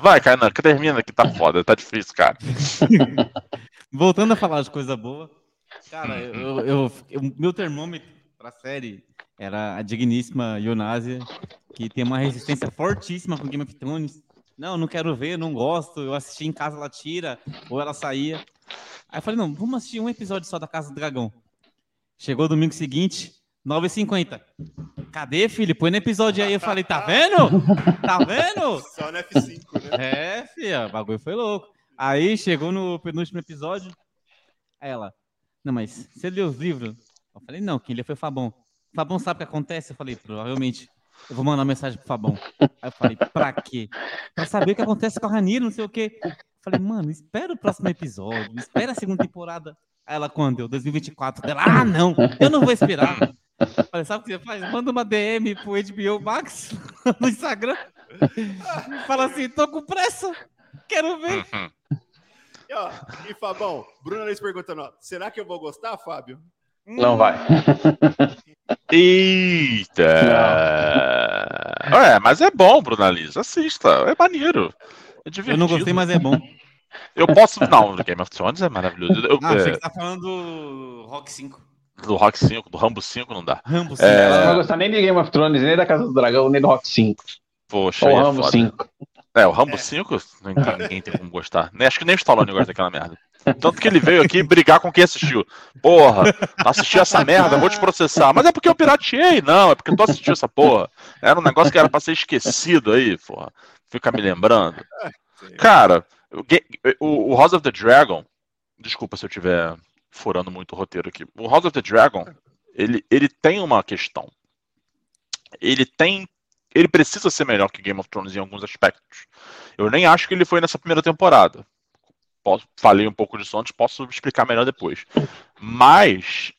Vai, Kainan, que termina que tá foda, tá difícil, cara. Voltando a falar de coisa boa, cara, eu, eu, eu- meu termômetro pra série era a digníssima Yonasia, que tem uma resistência fortíssima com Game of Thrones. Não, não quero ver, não gosto. Eu assisti em casa, ela tira, ou ela saía. Aí eu falei, não, vamos assistir um episódio só da Casa do Dragão. Chegou domingo seguinte, 9h50. Cadê, filho? Põe no episódio aí. Eu falei, tá vendo? Tá vendo? Só no F5, né? É, filha, o bagulho foi louco. Aí chegou no penúltimo episódio, aí ela, não, mas você leu os livros? Eu falei, não, quem lê foi o Fabão. Fabão sabe o que acontece? Eu falei, provavelmente. Eu vou mandar mensagem pro Fabão. Aí eu falei, pra quê? Pra saber o que acontece com a Ranira, não sei o quê. Eu falei, mano, espera o próximo episódio, espera a segunda temporada. Aí ela, quando? Eu, 2024. Ela, ah, não, eu não vou esperar. Falei, sabe o que você faz? Manda uma DM pro HBO Max no Instagram. Fala assim, tô com pressa, quero ver. E, ó, e Fabão, Bruno Luiz perguntando, ó, será que eu vou gostar, Fábio? Não vai. Eita! É, mas é bom, Bruna Lisa. Assista, é maneiro. É divertido. Eu não gostei, mas é bom. Eu posso. Não, Game of Thrones é maravilhoso. Eu- Ah, achei é, que tá falando do Rock 5. Do Rock 5, do Rambo 5 não dá. Rambo 5. É. Ela não vai gostar nem de Game of Thrones, nem da Casa do Dragão, nem do Rock 5. Poxa, Ou aí é Rambo foda. 5. É, o Rambo 5, não tem, ninguém tem como gostar. Nem, acho que nem o Stallone gosta daquela merda. Tanto que ele veio aqui brigar com quem assistiu. Porra, assisti essa merda, vou te processar. Mas é porque eu pirateei, não, é porque tu assistiu essa porra. Era um negócio que era pra ser esquecido aí, porra. Fica me lembrando. Cara, o, o, o House of the Dragon, desculpa se eu estiver furando muito o roteiro aqui. O House of the Dragon, ele, ele tem uma questão. Ele tem. Ele precisa ser melhor que Game of Thrones em alguns aspectos. Eu nem acho que ele foi nessa primeira temporada. Posso, falei um pouco disso antes, posso explicar melhor depois. Mas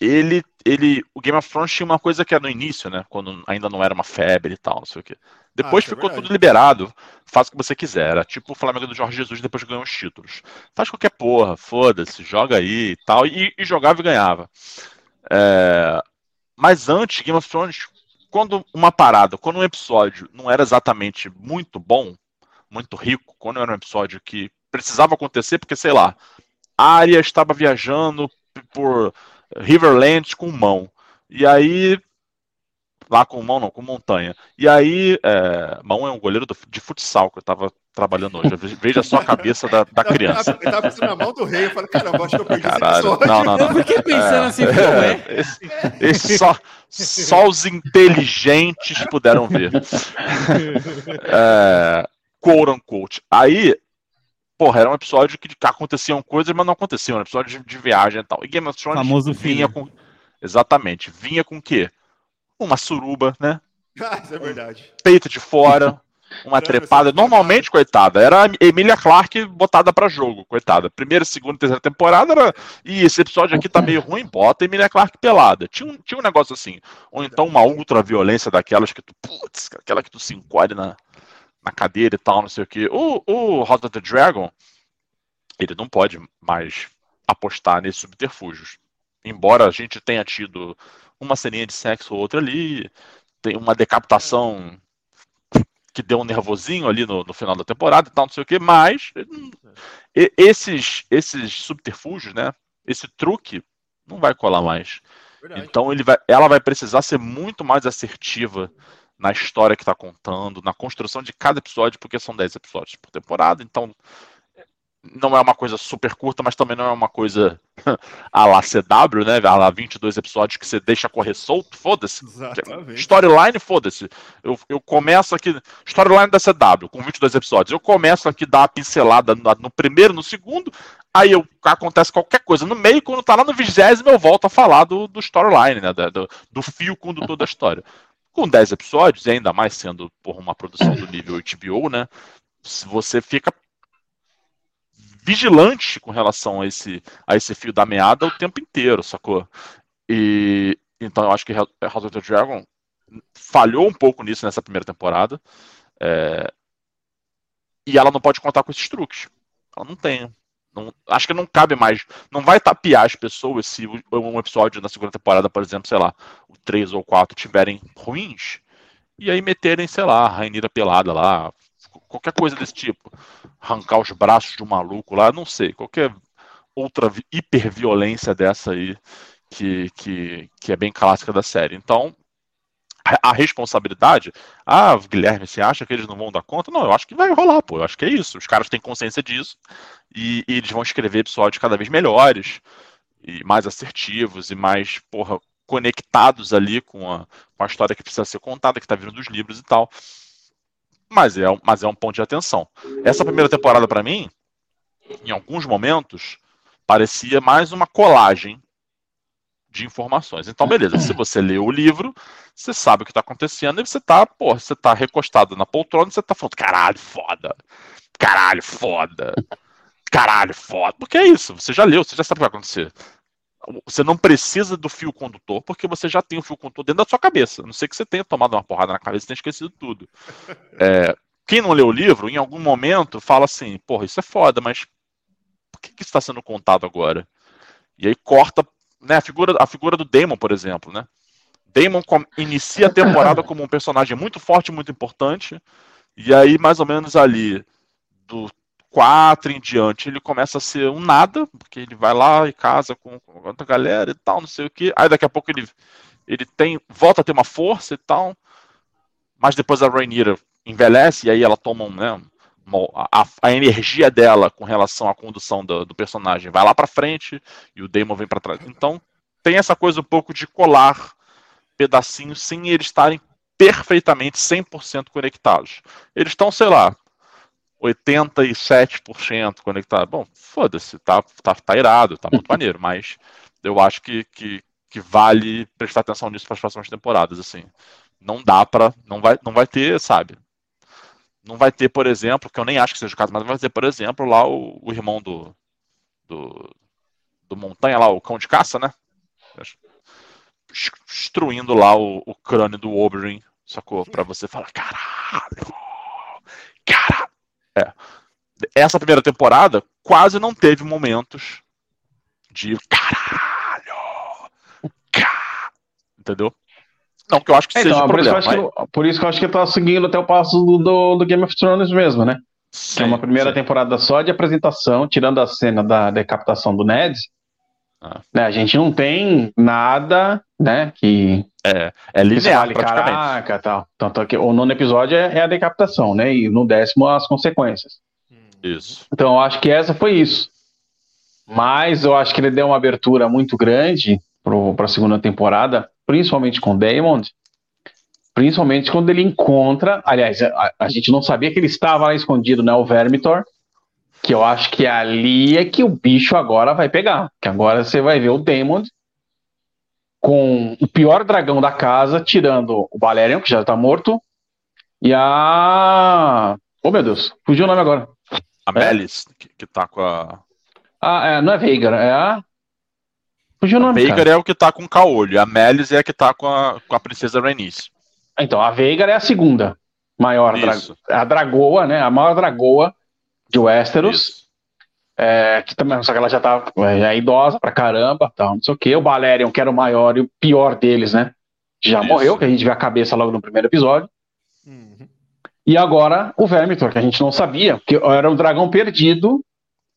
ele, ele, o Game of Thrones tinha uma coisa que era no início, né? Quando ainda não era uma febre e tal, não sei o quê. Depois isso é ficou verdade. tudo liberado. Faz o que você quiser. Era tipo o Flamengo do Jorge Jesus depois que ganhou os títulos. Faz qualquer porra, foda-se, joga aí e tal. E, e jogava e ganhava. É, Mas antes, Game of Thrones, quando uma parada, quando um episódio não era exatamente muito bom, muito rico, quando era um episódio que precisava acontecer, porque sei lá, a Arya estava viajando por Riverlands com mão. E aí Lá com mão, não, com montanha. E aí, é, mão é um goleiro do, de futsal que eu tava trabalhando hoje. Veja só a cabeça da, da criança. Eu tava pensando na mão do rei, eu falei, caramba, acho que eu perdi Caralho, esse Não, não, não. Eu fiquei pensando assim, pô, é. Esse, esse só, só os inteligentes puderam ver. É, quote unquote. Aí, porra, era um episódio que aconteciam coisas, mas não aconteciam. Era um episódio de, de viagem e tal. E Game of Thrones Famoso vinha filho. com. Exatamente. Vinha com o quê? Uma suruba, né? Ah, isso é verdade. Peito de fora. Uma trepada. Normalmente, coitada, era a Emilia Clarke botada pra jogo, coitada. Primeira, segunda, terceira temporada era. E esse episódio aqui tá meio ruim, bota a Emilia Clarke pelada. Tinha um, tinha um negócio assim. Ou então uma ultra violência daquelas que tu. Putz, aquela que tu se encolhe na, na cadeira e tal, não sei o que. O, o House of the Dragon, ele não pode mais apostar nesses subterfúgios. Embora a gente tenha tido uma ceninha de sexo ou outra ali, tem uma decapitação que deu um nervosinho ali no, no final da temporada e tal, não sei o que, mas e- esses, esses subterfúgios, né? Esse truque não vai colar mais. verdade. Então ele vai, ela vai precisar ser muito mais assertiva na história que está contando, na construção de cada episódio, porque são 10 episódios por temporada, então não é uma coisa super curta, mas também não é uma coisa a lá CW, né? A lá 22 episódios que você deixa correr solto, foda-se. Storyline, foda-se. Eu, eu começo aqui. Storyline da CW, com 22 episódios. Eu começo aqui a dar uma pincelada no, no primeiro, no segundo. Aí eu, acontece qualquer coisa no meio. Quando tá lá no vigésimo, eu volto a falar do, do storyline, né? Do, do fio condutor da história. Com 10 episódios, e ainda mais sendo por uma produção do nível HBO, né? se Você fica vigilante com relação a esse, a esse fio da meada o tempo inteiro, sacou? E então eu acho que House of the Dragon falhou um pouco nisso nessa primeira temporada. é, e ela não pode contar com esses truques. Ela não tem. Não- acho que não cabe mais. Não vai tapear as pessoas se um episódio na segunda temporada, por exemplo, sei lá, o 3 ou 4 tiverem ruins. E aí meterem, sei lá, a Rainira pelada lá. Qualquer coisa desse tipo. Arrancar os braços de um maluco lá, não sei. Qualquer outra vi- hiperviolência dessa aí que, que, que é bem clássica da série. Então, a, responsabilidade. Ah, Guilherme, você acha que eles não vão dar conta? Não, eu acho que vai rolar, pô. Eu acho que é isso. Os caras têm consciência disso e, e eles vão escrever episódios cada vez melhores e mais assertivos e mais, porra, conectados ali com a, com a história que precisa ser contada, que tá vindo dos livros e tal. Mas é, um- mas é um ponto de atenção. Essa primeira temporada, pra mim, em alguns momentos, parecia mais uma colagem de informações. Então, beleza, se você lê o livro, você sabe o que está acontecendo e você tá, porra, você tá recostado na poltrona e você tá falando, caralho, foda. Caralho, foda. Caralho, foda. Porque é isso, você já leu, você já sabe o que vai acontecer. Você não precisa do fio condutor, porque você já tem o fio condutor dentro da sua cabeça. A não sei que você tenha tomado uma porrada na cabeça e tenha esquecido tudo. É, quem não leu o livro, em algum momento, fala assim, porra, isso é foda, mas por que, que isso está sendo contado agora? E aí corta né, a, figura, a figura do Damon, por exemplo, né? Damon inicia a temporada como um personagem muito forte, muito importante, e aí, mais ou menos ali, do 4 em diante, ele começa a ser um nada, porque ele vai lá e casa com, com outra galera e tal, não sei o que. Aí daqui a pouco ele, ele tem, volta a ter uma força e tal, mas depois a Rhaenyra envelhece e aí ela toma um, né, a, a energia dela com relação à condução do, do personagem vai lá pra frente e o Damon vem pra trás. Então tem essa coisa um pouco de colar pedacinhos sem eles estarem perfeitamente 100% conectados. Eles estão, sei lá, 87% conectados. Bom, foda-se, tá, tá, tá irado, tá muito maneiro, mas eu acho que, que, que vale prestar atenção nisso para as próximas temporadas, assim. Não dá pra. Não vai, não vai ter, sabe? Não vai ter, por exemplo, que eu nem acho que seja o caso, mas vai ter, por exemplo, lá o, o irmão do, do. do Montanha, lá, o cão de caça, né? Destruindo lá o, o crânio do Oberyn, sacou? Pra você falar, caralho! Caralho! É. Essa primeira temporada quase não teve momentos de caralho! Ca... Entendeu? Não que eu acho que É, seja então, um por, isso que eu problema. acho que, por isso que eu acho que tá seguindo até o passo do, do, do Game of Thrones mesmo, né? mas- Que é uma Sim, primeira sim. temporada só de apresentação, tirando a cena da decapitação do Ned. Ah. né, a gente não tem nada, né, que, É, é linear, vale, praticamente. Caraca, tal. Tanto que o nono episódio é, é, a decapitação, né? E no décimo as consequências. Isso. Então eu acho que essa foi isso. Mas eu acho que ele deu uma abertura muito grande para a segunda temporada, principalmente com o Damon, principalmente quando ele encontra. Aliás, a, a, gente não sabia que ele estava lá escondido, né? O Vermitor. Que eu acho que ali é que o bicho agora vai pegar. Que agora você vai ver o Damon com o pior dragão da casa, tirando o Valerian, que já tá morto, e a. Oh meu Deus, fugiu o nome agora. A Melis, é? que, que tá com a. Ah, é, não é Veigar, é a. Fugiu o nome. Veigar é o que tá com o caolho, a Melis é a que tá com a, com a princesa Rhaenys. Então, a Veigar é a segunda maior, dra... a dragoa, né? A maior dragoa de Westeros. Isso. É, que também, só que ela já tá é, já é idosa pra caramba, tal, não sei o que. O Balerion, que era o maior e o pior deles, né? Já Isso. morreu, que a gente vê a cabeça logo no primeiro episódio. Uhum. E agora o Vermitor, que a gente não sabia, que era um dragão perdido,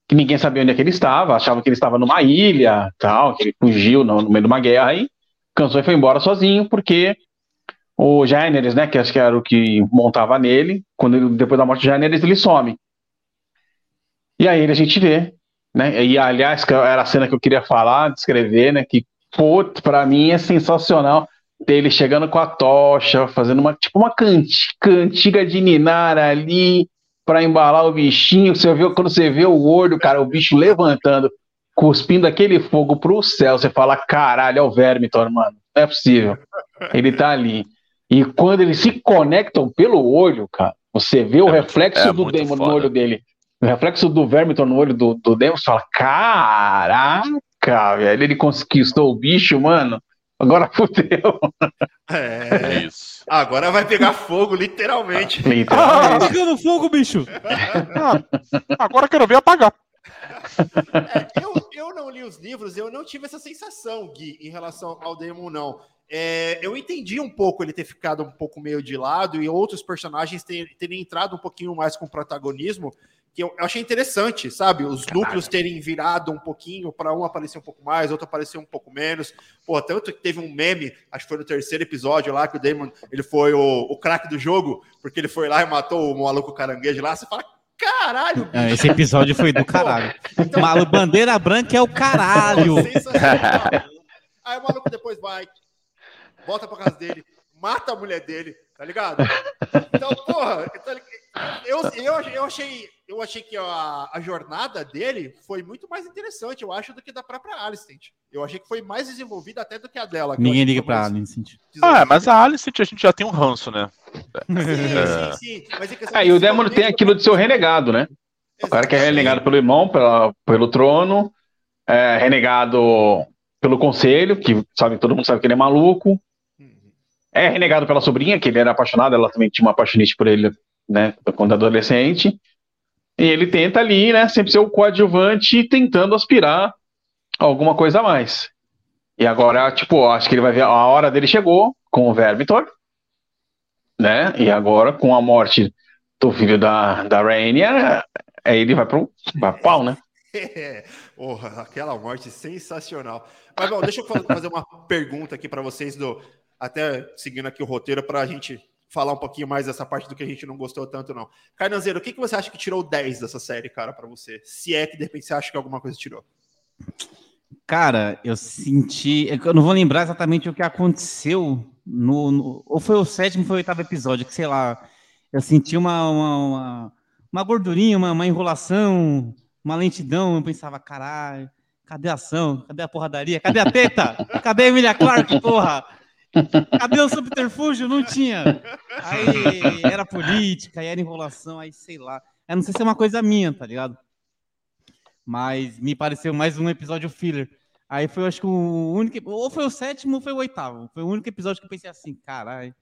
que ninguém sabia onde é que ele estava, achava que ele estava numa ilha, tal, que ele fugiu no, no meio de uma guerra e cansou e foi embora sozinho, porque o Jaenerys, né, que acho que era o que montava nele, quando ele, depois da morte de Jaenerys, ele some. E aí a gente vê, né? E aliás, era a cena que eu queria falar, descrever, né? Que, putz, pra mim é sensacional dele chegando com a tocha, fazendo uma tipo uma cantiga de ninar ali para embalar o bichinho. Você viu quando você vê o olho, cara, o bicho levantando, cuspindo aquele fogo pro céu, você fala, caralho, é o Vermitor, mano. Não é possível. Ele tá ali. E quando eles se conectam pelo olho, cara, você vê o é, reflexo é do demônio no olho dele. O reflexo do Vermiton no olho do, do Demos fala: Caraca, velho, ele conquistou o bicho, mano. Agora fudeu. É, é isso. Agora vai pegar fogo, literalmente. literalmente. Ah, tá pegando fogo, bicho. Ah, agora quero ver apagar. É, eu, eu não li os livros, eu não tive essa sensação, Gui, em relação ao Demon, não. É, eu entendi um pouco ele ter ficado um pouco meio de lado e outros personagens terem, terem entrado um pouquinho mais com protagonismo, que eu, achei interessante, sabe? Os núcleos terem virado um pouquinho, para um aparecer um pouco mais, outro aparecer um pouco menos. Pô, tanto que teve um meme, acho que foi no terceiro episódio lá, que o Damon ele foi o, o craque do jogo, porque ele foi lá e matou o maluco caranguejo lá. Você fala, caralho! Bicho. Esse episódio foi do caralho. Então, Malu, bandeira branca é o caralho! Aí o maluco depois vai, volta pra casa dele, mata a mulher dele, tá ligado? Então, porra, eu, eu, eu achei eu achei que a, a, jornada dele foi muito mais interessante, eu acho, do que da própria Alicent. Eu achei que foi mais desenvolvida até do que a dela. Ninguém liga pra Alicent. Ah, mas a Alicent a gente já tem um ranço, né? Sim, é. sim, sim. Mas é, e o Demon tem aquilo de ser o renegado, né? Exatamente. O cara que é renegado pelo irmão, pela, pelo trono, é renegado pelo conselho, que sabe, todo mundo sabe que ele é maluco. Uhum. É renegado pela sobrinha, que ele era apaixonado, ela também tinha uma apaixonite por ele, né, quando adolescente. E ele tenta ali, né, sempre ser o coadjuvante tentando aspirar alguma coisa a mais. E agora, tipo, acho que ele vai ver, a hora dele chegou com o Vermitor, né, e agora com a morte do filho da, da Rainha, aí ele vai pro, vai pro pau, né? Porra, aquela morte sensacional. Mas bom, deixa eu fazer uma pergunta aqui para vocês do até seguindo aqui o roteiro para a gente falar um pouquinho mais dessa parte do que a gente não gostou tanto, não. Carnanzeiro, o que, que você acha que tirou 10 dessa série, cara, para você? Se é que de repente você acha que alguma coisa tirou. Cara, eu senti. Eu não vou lembrar exatamente o que aconteceu no. no ou foi o sétimo, foi o oitavo episódio, que sei lá. Eu senti uma, uma, uma, uma gordurinha, uma, uma enrolação, uma lentidão. Eu pensava, caralho, cadê a ação? Cadê a porradaria? Cadê a teta? Cadê a Emilia Clarke, porra? Cadê o subterfúgio? Não tinha. Aí era política, aí era enrolação, aí sei lá. Eu não sei se é uma coisa minha, tá ligado? Mas me pareceu mais um episódio filler. Aí foi, acho que o único. Ou foi o sétimo ou foi o oitavo. Foi o único episódio que eu pensei assim, caralho.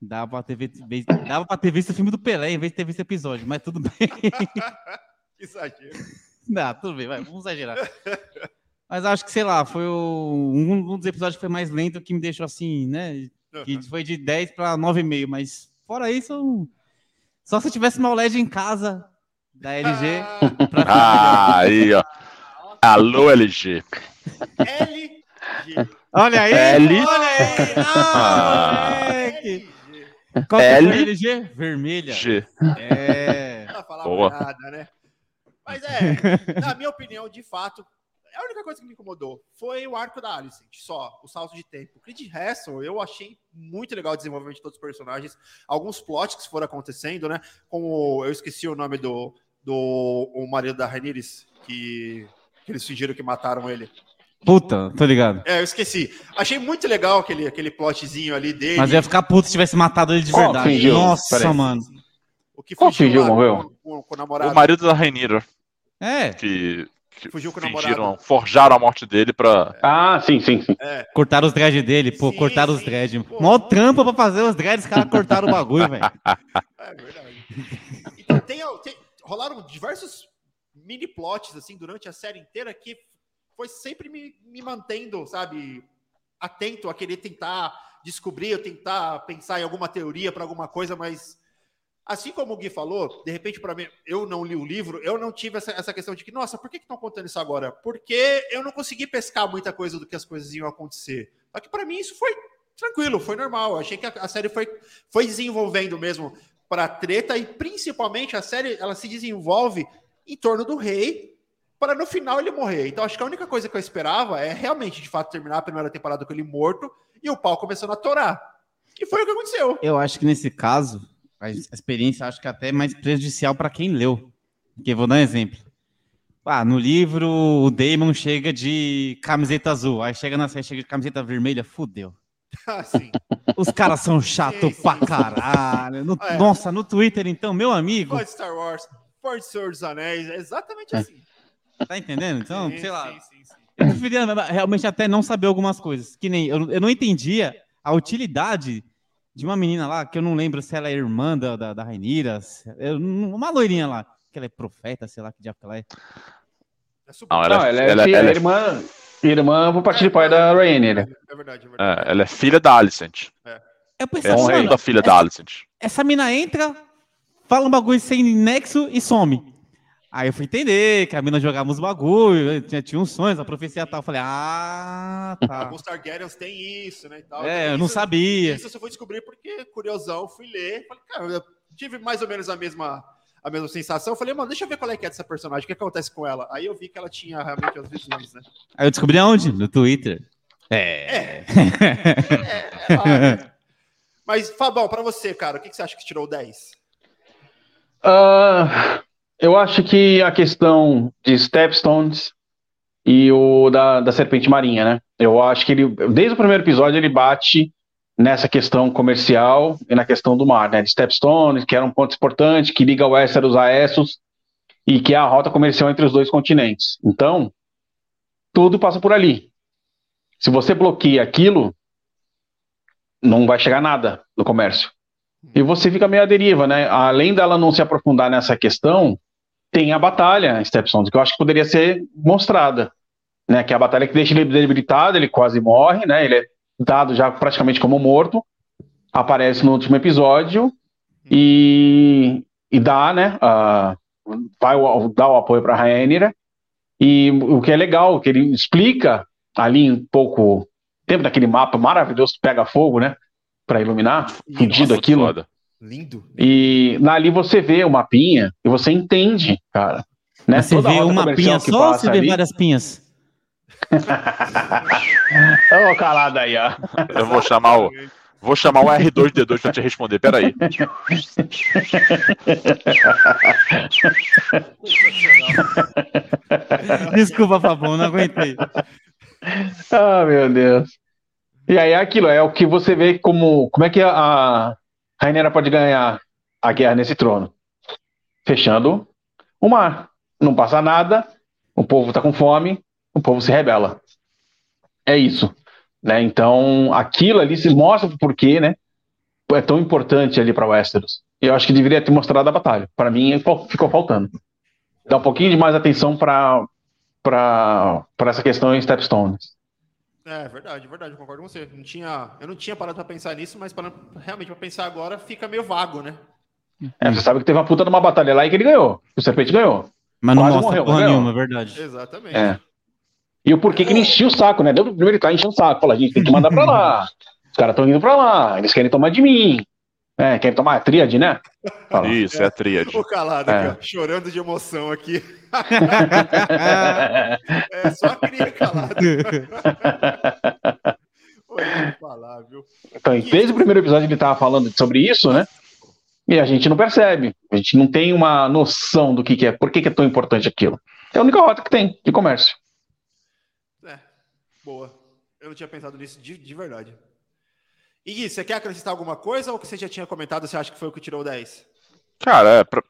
Dava pra ter visto, dava pra ter visto o filme do Pelé em vez de ter visto episódio, mas tudo bem. que exagero. Não, tudo bem, vai, vamos exagerar. Mas acho que, sei lá, foi o, um, dos episódios que foi mais lento que me deixou assim, né? Que foi de 10 para 9,5. Mas fora isso, só se eu tivesse uma OLED em casa da LG. ah, aí, ó. Alô, LG. L Olha aí, L. olha aí. Ah. Qual que L. LG? Vermelha. G. É. Não falar Boa. nada, né? Mas é, na minha opinião, de fato, a única coisa que me incomodou foi o arco da Alicent, só, o salto de tempo. Porque de resto, eu achei muito legal o desenvolvimento de todos os personagens. Alguns plots que foram acontecendo, né? Como eu esqueci o nome do, do o marido da Rhaenyra, que, que eles fingiram que mataram ele. Puta, tô ligado. É, eu esqueci. Achei muito legal aquele, aquele plotzinho ali dele. Mas ia ficar puto se tivesse matado ele de Qual verdade. fingiu? Nossa, Peraí. mano. O que Qual fingiu, morreu? Com, com, com o namorado. O marido da Rainira, É, que Fugiu com o fingiram, namorado. forjaram a morte dele pra. Ah, sim, sim, sim. cortaram os dreads dele. Pô, Sim, cortaram os sim. dreads. Pô. Mó trampa pra fazer os dreads, os caras cortaram o bagulho, velho. É verdade. Então, tem, tem- rolaram diversos mini plots assim durante a série inteira que foi sempre me, me mantendo, sabe, atento a querer tentar descobrir, ou tentar pensar em alguma teoria para alguma coisa, mas assim como o Gui falou, de repente para mim, eu não li o livro, eu não tive essa, essa questão de que, nossa, por que estão contando isso agora? Porque eu não consegui pescar muita coisa do que as coisas iam acontecer. Só que para mim isso foi tranquilo, foi normal. Eu achei que a, a série foi, foi desenvolvendo mesmo para treta e principalmente a série ela se desenvolve em torno do rei para no final ele morrer. Então acho que a única coisa que eu esperava é realmente de fato terminar a primeira temporada com ele morto e o pau começando a torar. E foi o que aconteceu. Eu acho que nesse caso, a experiência acho que é até mais prejudicial para quem leu. Porque vou dar um exemplo. Ah, no livro o Damon chega de camiseta azul, aí chega na série chega de camiseta vermelha, fudeu. Assim. Os caras são chatos pra caralho. No- É. Nossa, no Twitter então, meu amigo, Foi de Star Wars, foi de Senhor dos Anéis, é exatamente assim. tá entendendo? Então, Sim, sei lá. sim, sim, sim. Eu preferia realmente até não saber algumas coisas. Que nem eu, eu não entendia a utilidade de uma menina lá, que eu não lembro se ela é irmã da, da, da Rainira, uma loirinha lá, que ela é profeta, sei lá que diabo que ela é. É super- Não, Não, ela, ela é, é, ela, filha- ela é- irmã, irmã por parte de pai da Rhaenyra. É verdade, é verdade. é, ela é filha da Alicent. Eu pensei, É mano, segunda filha da Alicent. essa mina entra, fala um bagulho sem nexo e some. Aí eu fui entender que a mina jogava uns bagulho, tinha, tinha uns sonhos, a profecia tal. Eu falei, ah, tá. Alguns Targaryens têm isso, né? E tal. É, Então, eu não isso- sabia. Isso eu fui descobrir porque, curiosão, fui ler. Falei, cara, eu tive mais ou menos a mesma, a mesma sensação. Falei, mano, deixa eu ver qual é que é dessa personagem, o que acontece com ela. Aí eu vi que ela tinha realmente as visões, né? Aí eu descobri aonde? No Twitter. É. É. é, é né? Mas, Fabão, pra você, cara, o que, que você acha que tirou 10? Ah, eu acho que a questão de Stepstones e o da, da Serpente Marinha, né? Eu acho que ele, desde o primeiro episódio, ele bate nessa questão comercial e na questão do mar, né? De Stepstones, que era um ponto importante, que liga o Westeros a Essos e que é a rota comercial entre os dois continentes. Então, tudo passa por ali. Se você bloqueia aquilo, não vai chegar nada do comércio. E você fica meio à deriva, né? Além dela não se aprofundar nessa questão, tem a batalha Stepstones, que eu acho que poderia ser mostrada, né? Que é a batalha que deixa ele debilitado, ele quase morre, né? Ele é dado já praticamente como morto, aparece no último episódio e, e dá, né? a- vai o- dar o apoio para a Rhaenyra e o que é legal, que ele explica ali um pouco tempo daquele mapa maravilhoso que pega fogo, né? Para iluminar, fudido aquilo. foda. Lindo. E ali você vê o mapinha e você entende, cara. Né? Você Toda vê uma pinha só ou você vê ali- várias pinhas? Ô, calada aí, ó. Eu vou chamar o. Vou chamar o R2D2 pra te responder. Peraí. Desculpa, Fabão, não aguentei. Ah, meu Deus. E aí é aquilo, é o que você vê como. Como é que a Rainera pode ganhar a guerra nesse trono? Fechando o mar. Não passa nada, o povo tá com fome, o povo se rebela. É isso. Né? Então, aquilo ali se mostra o porquê, né? É tão importante ali para Westeros. Eu acho que deveria ter mostrado a batalha. Para mim, ficou faltando. Dá um pouquinho de mais atenção para essa questão em Stepstones. É verdade, verdade, concordo com você. Não tinha, eu não tinha parado pra pensar nisso, mas para realmente pra pensar agora fica meio vago, né? É, você sabe que teve uma puta numa batalha lá e que ele ganhou. O Serpente ganhou. Mas não Quase mostra morreu, porra não. nenhuma, é verdade. Exatamente. É. E o porquê que ele enchia o saco, né? Deu primeiro ele tá enchendo o saco. Fala, a gente tem que mandar pra lá. Os caras estão indo pra lá, eles querem tomar de mim. É, querem tomar a tríade, né? Fala. Isso, é a tríade. O calado É. aqui, ó, chorando de emoção aqui. é só cria calado. Olha falar, viu? Então, desde o primeiro episódio ele tava falando sobre isso, né? E a gente não percebe. A gente não tem uma noção do que, que é, por que, que é tão importante aquilo. É a única rota que tem de comércio. É, boa. Eu não tinha pensado nisso de, de verdade. E Gui, você quer acrescentar alguma coisa ou o que você já tinha comentado você acha que foi o que tirou o 10? Cara, é, pra-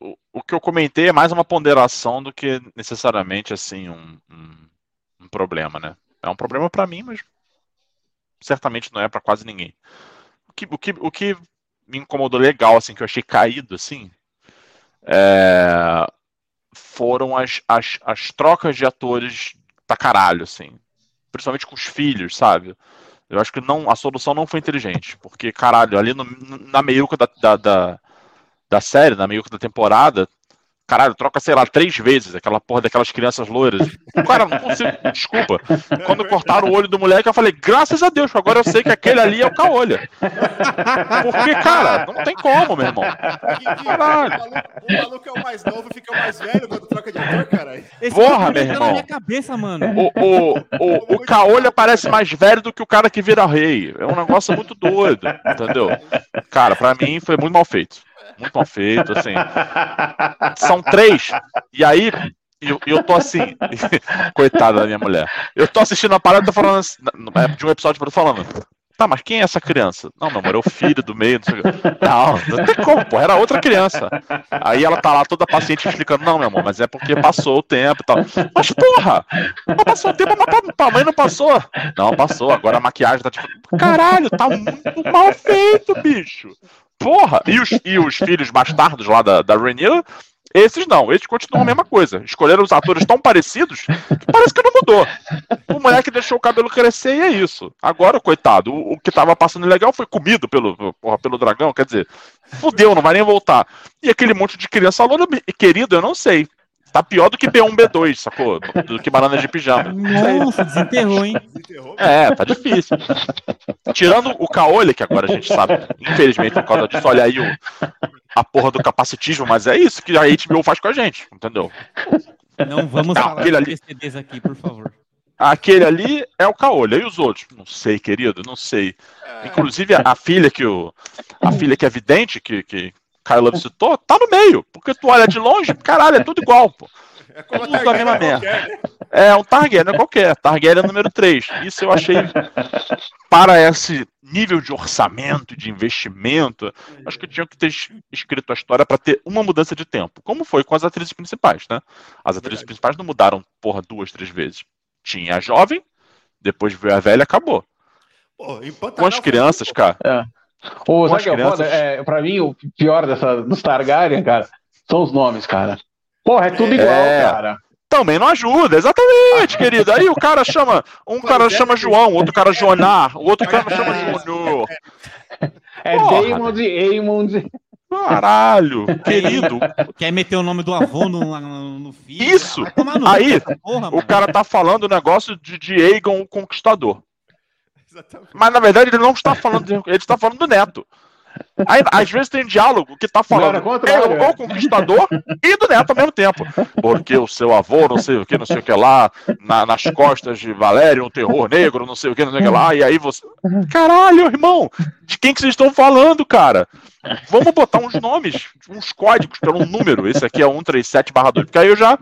o, o que eu comentei é mais uma ponderação do que necessariamente assim um, um, um problema, né? É um problema pra mim, mas certamente não é pra quase ninguém. O que, o que, o que me incomodou legal, assim, que eu achei caído, assim, é, foram as, as, as trocas de atores pra caralho, assim. Principalmente com os filhos, sabe? Eu acho que não, a solução não foi inteligente, porque, caralho, ali no- na meiuca da, da, da, da série, na meiuca da temporada, caralho, troca, sei lá, três vezes aquela porra daquelas crianças loiras. Cara, não consigo, desculpa. Quando cortaram o olho do moleque, eu falei, graças a Deus, agora eu sei que aquele ali é o Caolha. Porque, cara, não tem como, meu irmão. Caralho. O, maluco, o maluco é o mais novo e fica o mais velho quando troca de ator, caralho. Esse Porra, cara meu irmão. na minha cabeça, mano. O, o, o, o Caolha parece mais velho do que o cara que vira rei. É um negócio muito doido, entendeu? Cara, pra mim foi muito mal feito. Muito mal feito, assim. São três. E aí, eu, eu tô assim. Coitada da minha mulher. Eu tô assistindo a parada tô falando assim, de um episódio tô falando. Tá, mas quem é essa criança? Não, meu amor, é o filho do meio. Não, sei o quê. não, não tem como, pô, era outra criança. Aí ela tá lá toda paciente explicando, não, meu amor, mas é porque passou o tempo e tal. Mas porra, mas passou o tempo, mas pra, pra mãe não passou. Não, passou, agora a maquiagem tá tipo. Caralho, tá muito mal feito, bicho. Porra! E os, e os filhos bastardos lá da, da Rainier, esses não, eles continuam a mesma coisa. Escolheram os atores tão parecidos que parece que não mudou. O moleque deixou o cabelo crescer e é isso. Agora, coitado, o, o que tava passando legal foi comido pelo, porra, pelo dragão, quer dizer, fudeu, não vai nem voltar. E aquele monte de criança loura, querido, eu não sei. Tá pior do que B1, B2, sacou? Do que banana de pijama. Nossa, desenterrou, hein? Desenterrou. É, tá difícil. Tirando o Caolha, que agora a gente sabe, infelizmente, por causa disso, olha aí o, a porra do capacitismo, mas é isso que a HBO faz com a gente, entendeu? Não vamos Não, falar aquele de ali- PCDs aqui, por favor. Aquele ali é o Caolha. E os outros? Não sei, querido, não sei. Inclusive, a, a filha que o. A filha que é vidente, que, que Caio Love citou, tá no meio. Porque tu olha de longe, caralho, é tudo igual, pô. É como a Tudo da mesma Targaryen merda. né? É um Targaryen qualquer. Targaryen é número 3. Isso eu achei. Para esse nível de orçamento, de investimento, acho que tinha que ter es- escrito a história para ter uma mudança de tempo. Como foi com as atrizes principais, né? As atrizes Verdade. principais não mudaram, porra, duas, três vezes. Tinha a jovem, depois veio a velha, acabou. Pô, Com as crianças, cara. Ô, sabe as que é o foda? crianças. É, pra mim, o pior dessa, dos Targaryen, cara, são os nomes, cara. Porra, é tudo igual, É. cara. Também não ajuda, exatamente, querido. Aí o cara chama, um cara chama João, outro cara Jonar, o outro cara chama Júnior. É Daemon e Aemond. Caralho, querido. Quer meter o nome do avô no, no, no filho? Isso! Aí, porra, O cara tá falando o negócio de, de Aegon o Conquistador. Exatamente. Mas na verdade ele não está falando, ele está falando do neto. Aí, às vezes tem diálogo que tá falando é. o Conquistador e do neto ao mesmo tempo. Porque o seu avô, não sei o que, não sei o que lá, na- nas costas de Valério, um terror negro, não sei o que, não sei o que lá, e aí você. Caralho, irmão! De quem que vocês estão falando, cara? Vamos botar uns nomes, uns códigos pelo número. Esse aqui é 137 2, porque aí eu já.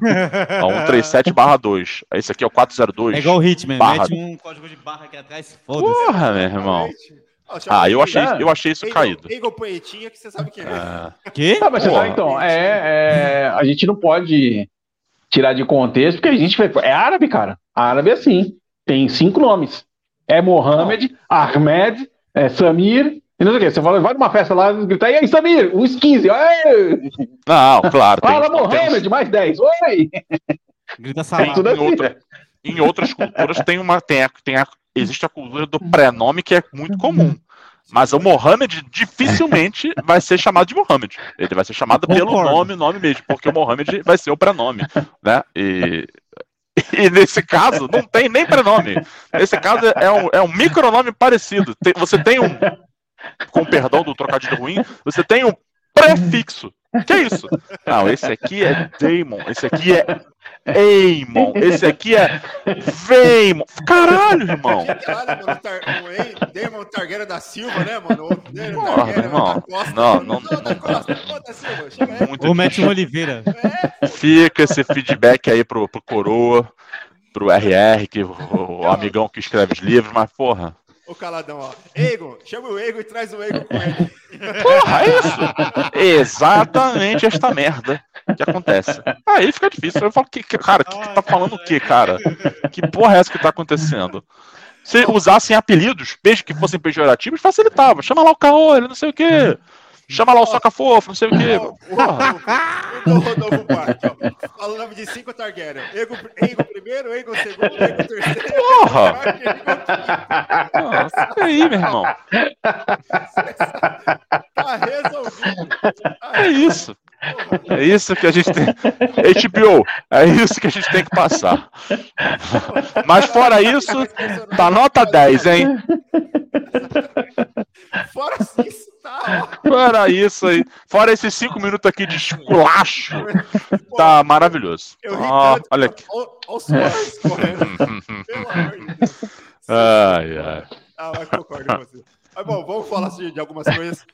Ó, 137 2. Esse aqui é o 402. É igual o Hitman, Barra. mete um código de barra aqui atrás, foda-se. Porra, meu irmão. Ah, eu achei, Ah. eu achei isso Eagle- caído. Eagle Poetinha, que você sabe quem é. É. Quê? Tá, mas você sabe, então, é, é, a gente não pode tirar de contexto, porque a gente. É árabe, cara. Árabe é assim. Tem cinco nomes. É Mohamed, Ahmed, é Samir. E não sei o que. Você fala, vai numa festa lá, gritar, e aí, Samir, uns 15. Oi! Não, claro. Tem, Fala, tem- Mohamed, mais 10. Oi! Grita É salada. tudo em, outra- em outras culturas tem uma. Tem a, tem a- existe a cultura do prenome que é muito comum. Mas o Mohammed dificilmente vai ser chamado de Mohammed. Ele vai ser chamado pelo nome, nome mesmo, porque o Mohammed vai ser o prenome, né? E, E, e, nesse caso, não tem nem prenome. Nesse caso, é um, é um micronome parecido. Tem, você tem um, com perdão do trocadilho ruim, você tem um prefixo. Que é isso? Não, esse aqui é Damon, esse aqui é Eamon, esse aqui é Veimon. Caralho, irmão. Olha, mano, tar, o Damon da Silva, né, mano? O Porra, irmão. Costa, não, não, não. não, Costa, Muito o Matt Oliveira. É. Fica esse feedback aí pro, pro Coroa, pro RR, que o, o amigão que escreve os livros, mas porra. O caladão, ó. Egon, chama o Egon e traz o Egon com ele. Porra, é isso? Exatamente esta merda que acontece. Aí fica difícil. Eu falo, que, cara, que, que tá falando o que, cara? Que porra é essa que tá acontecendo? Se usassem apelidos, mesmo que fossem pejorativos, facilitava. Chama lá o Caô, ele não sei o quê. Chama lá o Soca Fofo, não sei o quê. Porra. O Rodolfo Parque, ó. Fala o nome de cinco Targaryen. Ego, Ego primeiro, Ego segundo, Ego terceiro. Porra! Nossa, aí, meu irmão. Tá resolvido. É isso. É isso que a gente tem. HBO, é isso que a gente tem que passar. Mas fora isso, tá nota 10, hein? Fora isso, Fora isso aí. Fora esses 5 minutos aqui de esculacho, tá maravilhoso. Ah, olha aqui. Olha os correndo. Pelo amor de Deus. Ai, ai. Ah, mas concordo com você. Mas bom, vamos falar de algumas coisas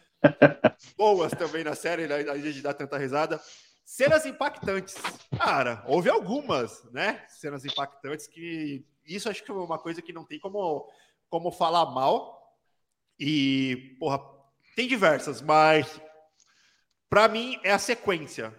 boas também na série, né? a gente dá tanta risada. Cenas impactantes. Cara, houve algumas, né? Cenas impactantes que. Isso acho que é uma coisa que não tem como, como falar mal. E, porra, tem diversas, mas para mim é a sequência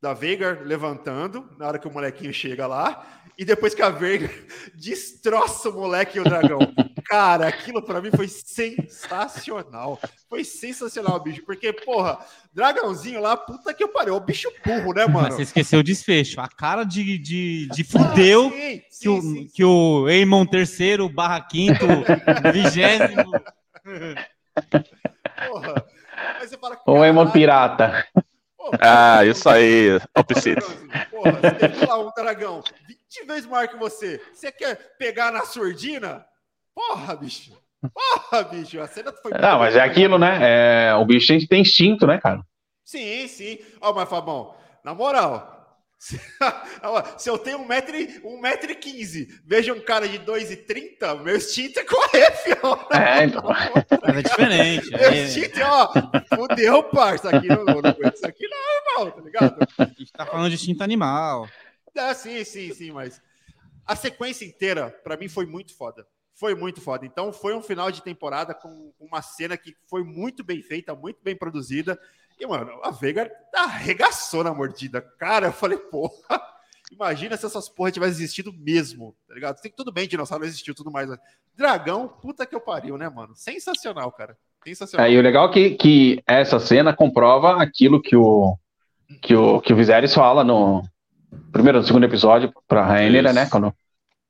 da Veigar levantando na hora que o molequinho chega lá e depois que a Veigar destroça o moleque e o dragão. Cara, aquilo para mim foi sensacional. Foi sensacional, bicho, porque porra, dragãozinho lá, puta que eu pariu, o bicho burro, né, mano? Mas você esqueceu o desfecho, a cara de, de, de fudeu ah, sim, sim, que, o, sim. que o Eamon terceiro barra quinto, vigésimo. Porra. Aí você fala, Ou Eamon pirata. Ah, isso aí, opposite. Porra, você tem lá um dragão 20 vezes maior que você. Você quer pegar na surdina? Porra, bicho. Porra, bicho. A cena foi. Não, mas é aquilo, né? É, o bicho tem, instinto, né, cara? Sim, sim. Ó, oh, mas Fabão, na moral, Se eu tenho 1,15m, um metro e vejo um cara de 2,30m, meu instinto é correr, fião. É, então. é diferente. Meu é... instinto é, ó, fudeu, parça. Aqui não, não aguento isso aqui não, irmão, tá ligado? A gente tá falando de instinto animal. É, sim, sim, sim, mas a sequência inteira, para mim, foi muito foda. Foi muito foda. Então, foi um final de temporada com uma cena que foi muito bem feita, muito bem produzida. E, mano, a Veiga arregaçou na mordida. Cara, eu falei, porra, imagina se essas porra tivessem existido mesmo, tá ligado? Tem, tudo bem, dinossauro existiu, tudo mais. Mas... Dragão, puta que eu pariu, né, mano? Sensacional, cara. Sensacional. É, e o legal é que, que essa cena comprova aquilo que o, que o, que o Viserys fala no primeiro ou segundo episódio pra Rainha, né? Quando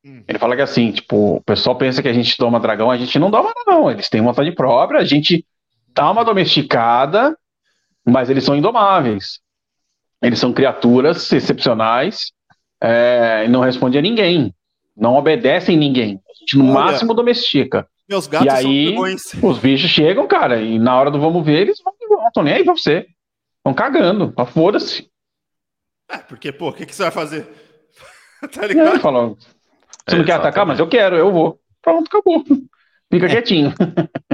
hum. ele fala que assim, tipo, o pessoal pensa que a gente toma dragão, a gente não doma, não. Eles têm vontade própria, a gente dá uma domesticada mas eles são indomáveis. Eles são criaturas excepcionais é, e não respondem a ninguém. Não obedecem ninguém. A gente no Olha, máximo domestica. Meus gatos e aí, os bichos chegam, cara, e na hora do vamos ver, eles vão, não estão nem aí pra você. Estão cagando, foda-se. É, porque, pô, o que, que você vai fazer? tá ligado? É, falando, você é, não quer atacar, mas eu quero, eu vou. Pronto, acabou. Fica é. quietinho.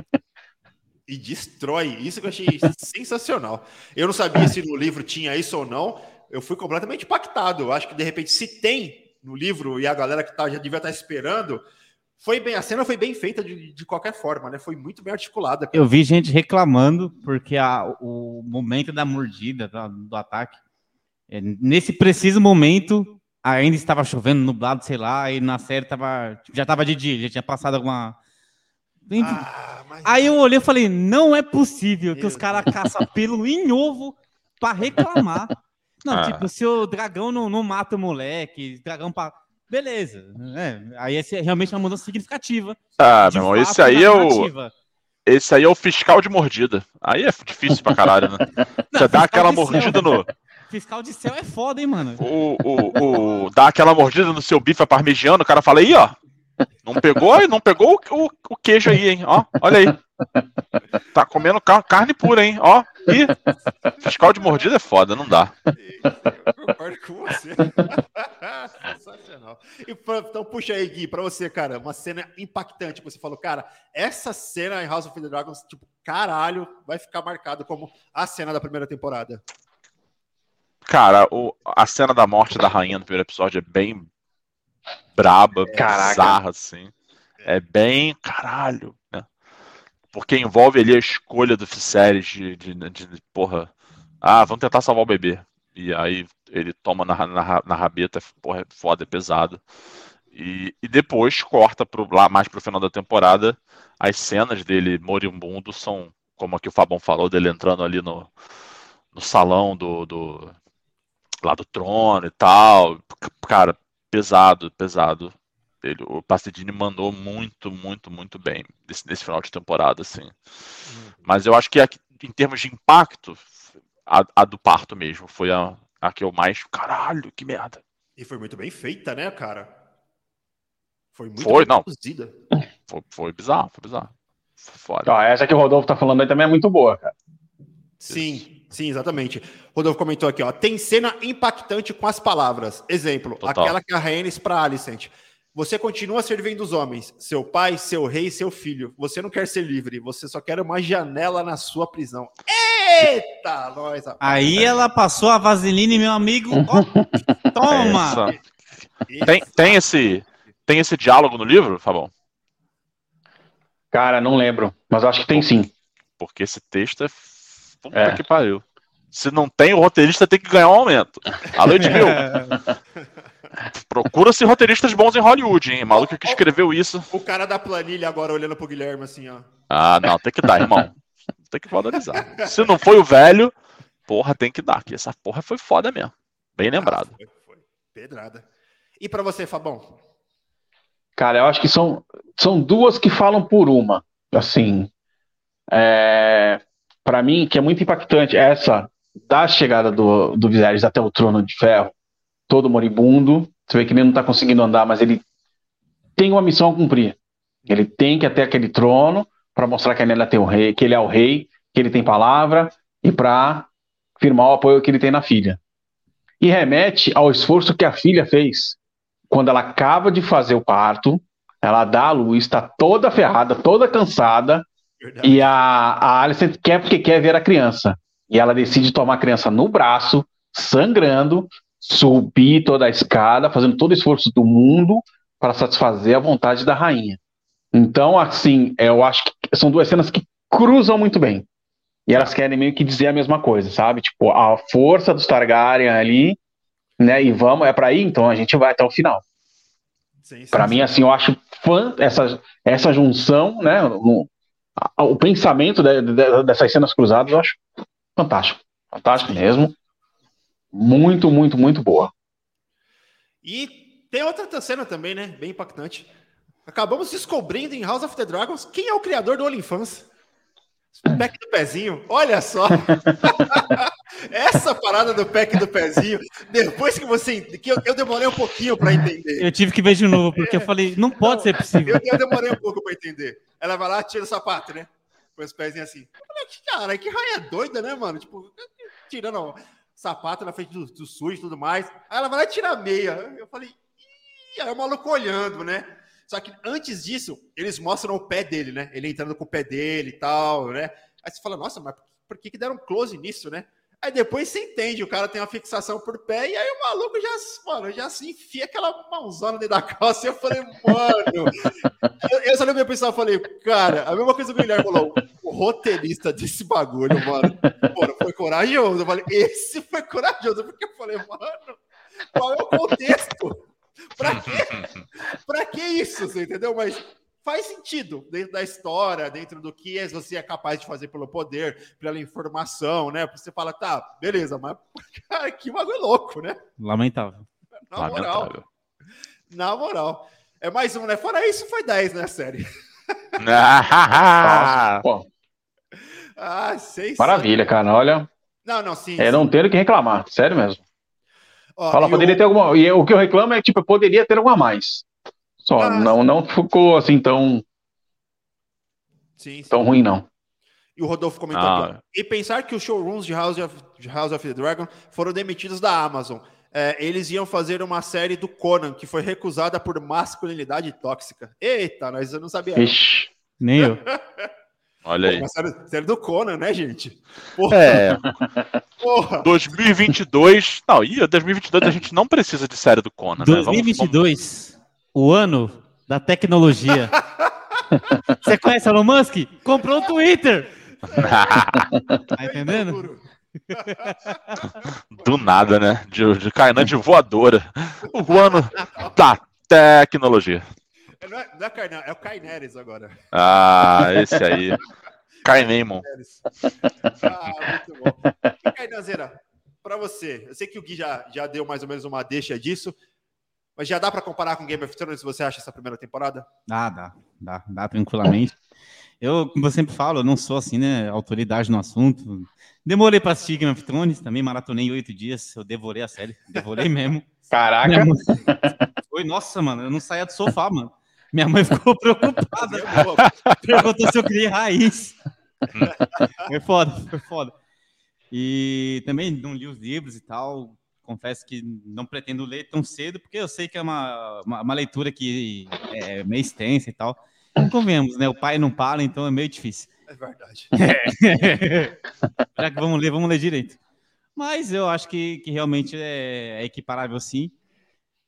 e destrói. Isso que eu achei sensacional. Eu não sabia se no livro tinha isso ou não. Eu fui completamente impactado. Eu acho que de repente, se tem no livro e a galera que tá, já devia estar tá esperando, foi bem. A cena foi bem feita de, de qualquer forma, né? Foi muito bem articulada. Eu vi gente reclamando porque a, o momento da mordida do ataque, é, nesse preciso momento, ainda estava chovendo, nublado, sei lá, e na série tava, já estava de dia, já tinha passado alguma ah, mas... Aí eu olhei e falei, não é possível que os caras caçam pelo em ovo para reclamar. Não, ah. tipo, se o dragão não, não mata o moleque, dragão para Beleza. É, aí essa é realmente uma mudança significativa. Ah, meu irmão, esse aí é o. Esse aí é o fiscal de mordida. Aí é difícil pra caralho, né? Não, Você dá aquela mordida no. Fiscal de céu é foda, hein, mano? O, o, o, dá aquela mordida no seu bife parmegiano, o cara fala aí, ó. Não pegou, não pegou o, o, o queijo aí, hein? Ó, olha aí. Tá comendo carne pura, hein? Ó, e fiscal de mordida é foda, não dá. Eu concordo com você. Sensacional. Então, puxa aí, Gui, pra você, cara, uma cena impactante. Você falou, cara, essa cena em House of the Dragons, tipo, caralho, vai ficar marcado como a cena da primeira temporada. Cara, o, a cena da morte da rainha no primeiro episódio é bem braba, é, bizarra, assim. É bem caralho, né? Porque envolve ali a escolha do Viserys de, de, de, de, porra, ah, vamos tentar salvar o bebê. E aí ele toma na, na, na rabeta, porra, é foda, é pesado. E, e depois corta pro, lá mais pro final da temporada. As cenas dele moribundo são, como aqui o Fabão falou, dele entrando ali no, no salão do, do lá do trono e tal. Cara, pesado, pesado. Ele, o Pastedini mandou muito, muito, muito bem nesse, nesse final de temporada, assim. Uhum. Mas eu acho que em termos de impacto, a, a, do parto mesmo foi a, a que eu mais. Caralho, que merda. E foi muito bem feita, né, cara? Foi muito foi, bem não. produzida. Foi, foi bizarro, foi bizarro. Foda. Ó, essa que o Rodolfo tá falando aí também é muito boa, cara. Sim. Sim, exatamente. Rodolfo comentou aqui, ó. Tem cena impactante com as palavras. Exemplo, Total. aquela que a Rhaenys para Alicent. Você continua servindo os homens, seu pai, seu rei, seu filho. Você não quer ser livre, você só quer uma janela na sua prisão. Eita, nós. Aí ela passou a vaseline, meu amigo. Oh, toma. Tem, tem esse tem esse diálogo no livro, Fabão? Cara, não lembro, mas acho que tem sim. Porque esse texto é Puta é. que pariu. Se não tem, o roteirista tem que ganhar um aumento. Alô, Edmil. Procura-se roteiristas bons em Hollywood, hein? Maluco que escreveu isso. O cara da planilha agora olhando pro Guilherme assim, ó. Ah, não, tem que dar, irmão. Tem que valorizar. Se não foi o velho, porra, tem que dar. Que essa porra foi foda mesmo. Bem lembrado. Ah, foi, foi. Pedrada. E para você, Fabão? Cara, eu acho que são, são duas que falam por uma. Assim, é, para mim, que é muito impactante, é essa da chegada do, do Viserys até o trono de ferro, todo moribundo. Você vê que ele não está conseguindo andar, mas ele tem uma missão a cumprir. Ele tem que ir até aquele trono para mostrar que ele, tem o rei, que ele é o rei, que ele tem palavra e para firmar o apoio que ele tem na filha. E remete ao esforço que a filha fez quando ela acaba de fazer o parto, ela dá a luz, está toda ferrada, toda cansada, Verdade. E a, a Alicent quer porque quer ver a criança. E ela decide tomar a criança no braço, sangrando, subir toda a escada, fazendo todo o esforço do mundo para satisfazer a vontade da rainha. Então, assim, eu acho que são duas cenas que cruzam muito bem. E elas querem meio que dizer a mesma coisa, sabe? Tipo, a força dos Targaryen ali, né? E vamos, é para ir, então a gente vai até o final. Para mim, assim, eu acho fã essa, essa junção, né? No, o pensamento de, de, dessas cenas cruzadas eu acho fantástico. Fantástico mesmo. Muito, muito, muito boa. E tem outra cena também, né? Bem impactante. Acabamos descobrindo em House of the Dragons quem é o criador do OnlyFans. O pack do pezinho, olha só. Essa parada do pack do pezinho, depois que você. que eu, eu demorei um pouquinho para entender. Eu tive que ver de novo, porque é. eu falei, não pode não, ser possível. Eu, eu demorei um pouco para entender. Ela vai lá, tira o sapato, né? Com os pezinhos assim. Cara, que raia doida, né, mano? Tipo, tirando o sapato na frente do, do sujo e tudo mais. Aí ela vai lá e tira a meia. Eu falei, Ih! aí o maluco olhando, né? Só que antes disso, eles mostram o pé dele, né? Ele entrando com o pé dele e tal, né? Aí você fala, nossa, mas por que, que deram close nisso, né? Aí depois você entende, o cara tem uma fixação por pé, e aí o maluco já, mano, já se enfia aquela mãozona dentro da calça. E eu falei, mano. eu, só lembro pessoal, falei, cara, a mesma coisa que o Guilherme falou, o roteirista desse bagulho, mano, mano, foi corajoso. Eu falei, esse foi corajoso, porque eu falei, mano, qual é o contexto? Pra quê? pra que isso? Você entendeu? Mas faz sentido dentro da história, dentro do que você é capaz de fazer pelo poder, pela informação, né? Você fala, tá, beleza, mas cara, que bagulho louco, né? Lamentável. Na Lamentável. moral. Na moral. É mais um, né? Fora isso, foi 10, né, série? ah, Maravilha, cara. Olha, Não, não, sim. É sim. não ter o que reclamar, sério mesmo. Ó, Fala, poderia eu... ter alguma. E o que eu reclamo é tipo, poderia ter alguma mais. Só, ah, não, não ficou assim tão. Sim, sim. Tão ruim, não. E o Rodolfo comentou ah. aqui. E pensar que os showrooms de House of, de House of the Dragon foram demitidos da Amazon. É, eles iam fazer uma série do Conan, que foi recusada por masculinidade tóxica. Eita, nós eu não sabia. Ixi, nem eu. Olha aí. série, série, do Conan, né, gente? Porra. É. Porra. 2022. Não, e 2022 a gente não precisa de série do Conan, 2022, né? Vamos, o ano da tecnologia. Você conhece Elon Musk? Comprou o Twitter. tá entendendo? Do nada, né? De, de Kainan de voadora. O ano da tecnologia. Não é, não é Kainan, é o Kaineres agora. Ah, esse aí. Kainemon. Ah, muito bom. E pra você, eu sei que o Gui já, já deu mais ou menos uma deixa disso, mas já dá para comparar com Game of Thrones, você acha, essa primeira temporada? Dá, dá, dá, dá tranquilamente. Eu, como eu sempre falo, eu não sou assim, né, autoridade no assunto. Demorei para assistir Game of Thrones, também maratonei oito dias, eu devorei a série, devorei mesmo. Caraca! Foi, nossa, mano, eu não saía do sofá, mano. Minha mãe ficou preocupada. Perguntou se eu criei raiz. foi foda, foi foda. E também não li os livros e tal. Confesso que não pretendo ler tão cedo, porque eu sei que é uma, uma, uma leitura que é meio extensa e tal. Convenhamos, né? O pai não para, então é meio difícil. É verdade. É. Já que vamos ler, vamos ler direito. Mas eu acho que, que realmente é, é equiparável sim.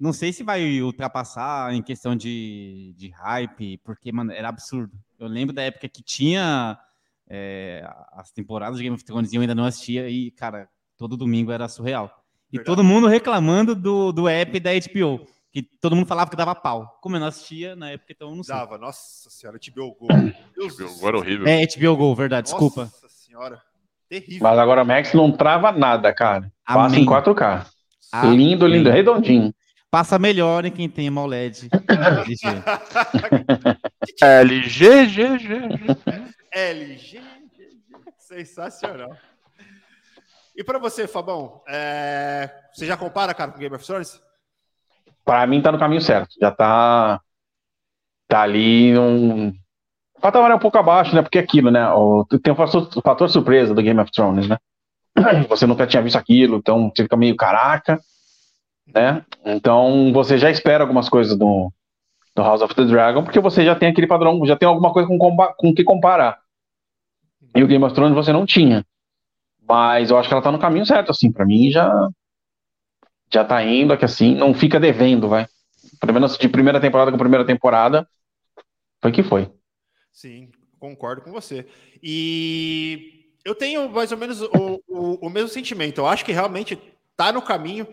Não sei se vai ultrapassar em questão de, de hype, porque, mano, era absurdo. Eu lembro da época que tinha é, as temporadas de Game of Thrones e eu ainda não assistia, e, cara, todo domingo era surreal. E Verdade. todo mundo reclamando do, do app da HBO que todo mundo falava que dava pau. Como eu não assistia na época, então eu não sei. Dava, nossa senhora, HBO Go. HBO Go era horrível. É, HBO Go, verdade, nossa desculpa. Nossa senhora, terrível. Mas agora o Max não trava nada, cara. Amém. Passa em 4K. Amém. Lindo, lindo, redondinho. Passa melhor em quem tem uma OLED. LG, G, G, LG, sensacional. E para você, Fabão, é... você já compara, cara, com Game of Thrones? para mim tá no caminho certo. Já tá tá ali um o patamar é um pouco abaixo, né? Porque é aquilo, né? O, tem o fator, o fator surpresa do Game of Thrones, né? Você nunca tinha visto aquilo, então você fica meio caraca, né? Então você já espera algumas coisas do, do House of the Dragon, porque você já tem aquele padrão, já tem alguma coisa com, com que comparar. E o Game of Thrones você não tinha. Mas eu acho que ela tá no caminho certo, assim, para mim já já tá indo, aqui assim, não fica devendo, vai. Pelo menos de primeira temporada com primeira temporada, foi que foi. Sim, concordo com você. E eu tenho mais ou menos o, o, o mesmo sentimento. Eu acho que realmente tá no caminho.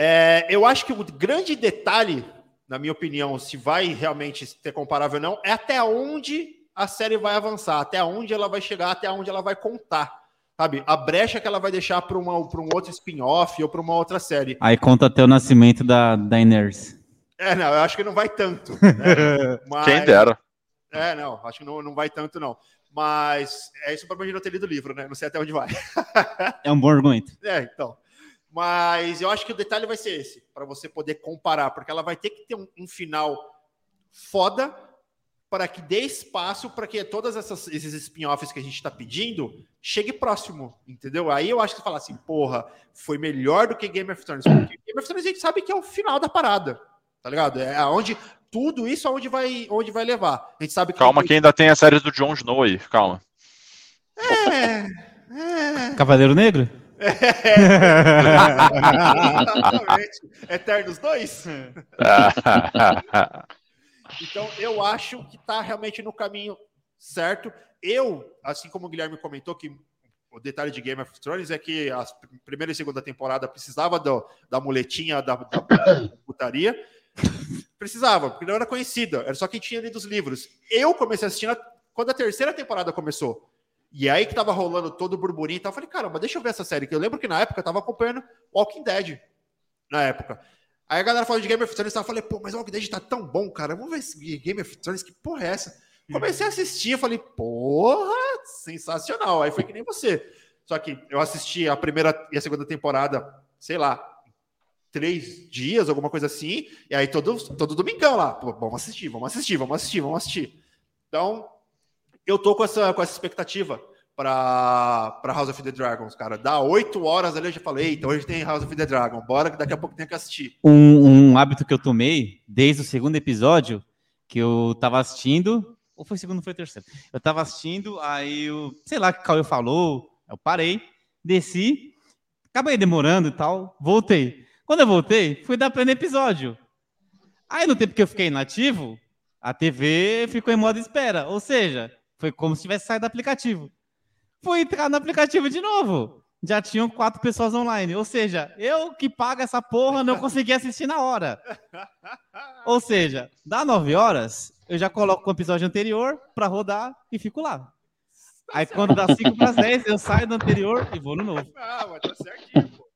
É, eu acho que o grande detalhe, na minha opinião, se vai realmente ser comparável ou não, é até onde a série vai avançar, até onde ela vai chegar, até onde ela vai contar sabe? A brecha que ela vai deixar para um outro spin-off ou para uma outra série. Aí conta até o nascimento da Daenerys. É, não, eu acho que não vai tanto. Né? Mas... Quem dera. É, não, acho que não, não vai tanto, não. Mas é isso para mim não ter lido o livro, né? Não sei até onde vai. é um bom argumento. É, então. Mas eu acho que o detalhe vai ser esse, para você poder comparar, porque ela vai ter que ter um, um final foda para que dê espaço para que todas essas, esses spin-offs que a gente está pedindo chegue próximo, entendeu? Aí eu acho que fala assim, porra, foi melhor do que Game of Thrones. Porque Game of Thrones a gente sabe que é o final da parada, tá ligado? É aonde tudo isso aonde vai, onde vai levar. A gente sabe que calma, que ainda tem a série do Jon Snow aí, calma. É, é... Cavaleiro Negro? É. Eternos 2? Então, eu acho que está realmente no caminho certo. Eu, assim como o Guilherme comentou, que o detalhe de Game of Thrones é que a primeira e segunda temporada precisava do, da muletinha da, da, putaria. Precisava, porque não era conhecida, era só quem tinha lido os livros. Eu comecei a assistir quando a terceira temporada começou. E aí que tava rolando todo o burburinho e tal. Eu falei, caramba, deixa eu ver essa série. Que eu lembro que na época eu tava acompanhando Walking Dead. Na época. Aí a galera falou de Game of Thrones, eu falei, pô, mas Walking Dead tá tão bom, cara. Vamos ver esse Game of Thrones, que porra é essa? Comecei a assistir, eu falei, porra, sensacional. Aí foi que nem você. Só que eu assisti a primeira e a segunda temporada, sei lá, três dias, alguma coisa assim, e aí todo, todo domingão lá, pô, vamos assistir, vamos assistir, vamos assistir, vamos assistir. Então, eu tô com essa, com essa expectativa para House of the Dragons, cara. Dá oito horas ali, eu já falei, então hoje tem House of the Dragon, bora que daqui a pouco tem que assistir. Um, um hábito que eu tomei desde o segundo episódio, que eu tava assistindo, ou foi o segundo, foi o terceiro. Eu tava assistindo, aí eu, sei lá o que o Cauê falou, eu parei, desci, acabei demorando e tal, voltei. Quando eu voltei, fui dar pleno episódio. Aí no tempo que eu fiquei inativo, a TV ficou em modo espera, ou seja, foi como se tivesse saído do aplicativo. Fui entrar no aplicativo de novo. Já tinham quatro pessoas online. Ou seja, eu que pago essa porra não consegui assistir na hora. Ou seja, dá nove horas, eu já coloco o episódio anterior para rodar e fico lá. Aí quando dá 5 para 10, eu saio do anterior e vou no novo. Ah, mas tá certinho, pô.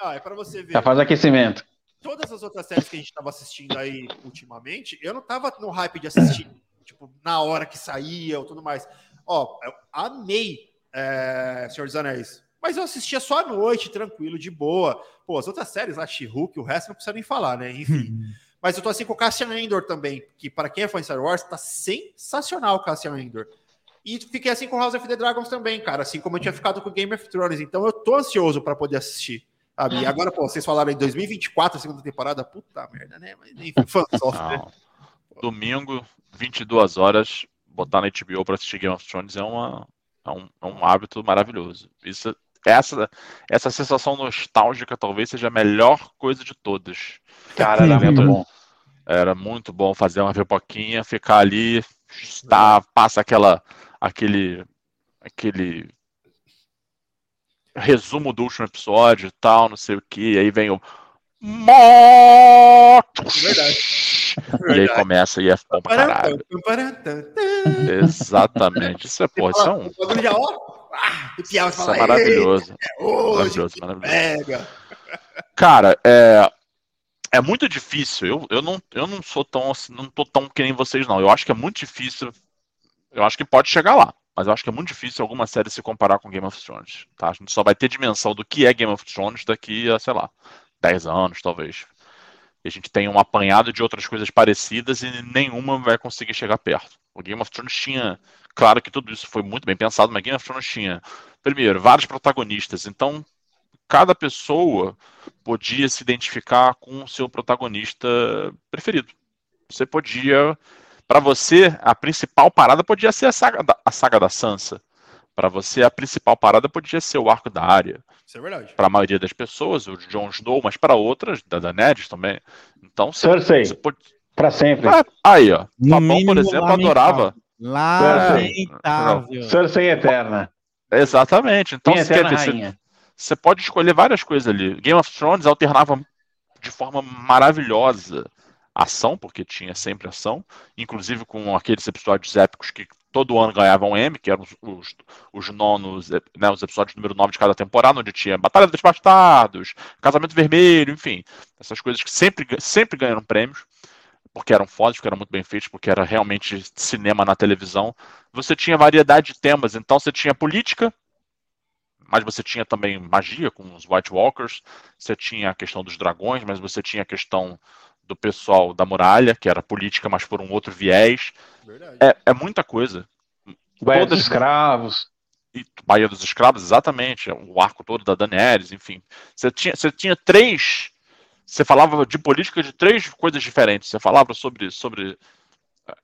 Ah, é para você ver. Já faz aquecimento. Todas as outras séries que a gente estava assistindo aí ultimamente, eu não tava no hype de assistir, tipo, na hora que saía ou tudo mais. Ó, eu amei é, Senhor dos Anéis. Mas eu assistia só à noite, tranquilo, de boa. Pô, as outras séries, a She-Hulk, o resto não precisa nem falar, né? Enfim. Mas eu tô assim com o Cassian Endor também, que para quem é fã de Star Wars, tá sensacional o Cassian Endor. E fiquei assim com House of the Dragons também, cara, assim como eu tinha ficado com Game of Thrones. Então eu tô ansioso para poder assistir. Sabe? E agora, pô, vocês falaram em 2024, a segunda temporada, puta merda, né? Mas enfim, fã né? Domingo, 22 horas, botar na HBO para assistir Game of Thrones é, uma, é, um, é um hábito maravilhoso. Isso, essa, essa sensação nostálgica talvez seja a melhor coisa de todas. Cara, era muito bom. Era muito bom fazer uma pipoquinha, ficar ali, está, passa aquela, aquele, aquele resumo do último episódio, tal, não sei o que, aí vem o Morto! Verdade. E aí começa e é bom pra caralho. Exatamente. Isso é, porra, isso é um. Isso é maravilhoso. Maravilhoso, maravilhoso. Cara, é, é muito difícil. Eu, eu, não, eu não sou tão assim, não tô tão que nem vocês, não. Eu acho que é muito difícil. Eu acho que pode chegar lá. Mas eu acho que é muito difícil alguma série se comparar com Game of Thrones. Tá? A gente só vai ter dimensão do que é Game of Thrones daqui a, sei lá, 10 anos, talvez. E a gente tem um apanhado de outras coisas parecidas e nenhuma vai conseguir chegar perto. O Game of Thrones tinha. Claro que tudo isso foi muito bem pensado, mas Game of Thrones tinha, primeiro, vários protagonistas. Então, cada pessoa podia se identificar com o seu protagonista preferido. Você podia. Para você, a principal parada podia ser a saga da, a saga da Sansa. Para você, a principal parada podia ser o arco da área. Isso é verdade. Para a maioria das pessoas, o Jon Snow, mas para outras, da Daenerys também. Então, você, Cersei. Você pode... Para sempre. Ah, aí, ó. Papão, por exemplo, adorava. Lamentável. Cersei eterna. Exatamente. Então, você, quer você, você pode escolher várias coisas ali. Game of Thrones alternava de forma maravilhosa ação, porque tinha sempre ação, inclusive com aqueles episódios épicos que todo ano ganhavam um M, que eram os, os, os nonos, né, os episódios número 9 de cada temporada, onde tinha Batalha dos Bastardos, Casamento Vermelho, enfim, essas coisas que sempre, sempre ganharam prêmios, porque eram fodas, porque eram muito bem feitos, porque era realmente cinema na televisão. Você tinha variedade de temas, então você tinha política, mas você tinha também magia com os White Walkers, você tinha a questão dos dragões, mas você tinha a questão do pessoal da muralha, que era política, mas por um outro viés. É, é, muita coisa. Baía Todas... dos Escravos. E Baía dos Escravos, exatamente. O arco todo da Daenerys, enfim. Você tinha, você tinha três. Você falava de política de três coisas diferentes. Você falava sobre, sobre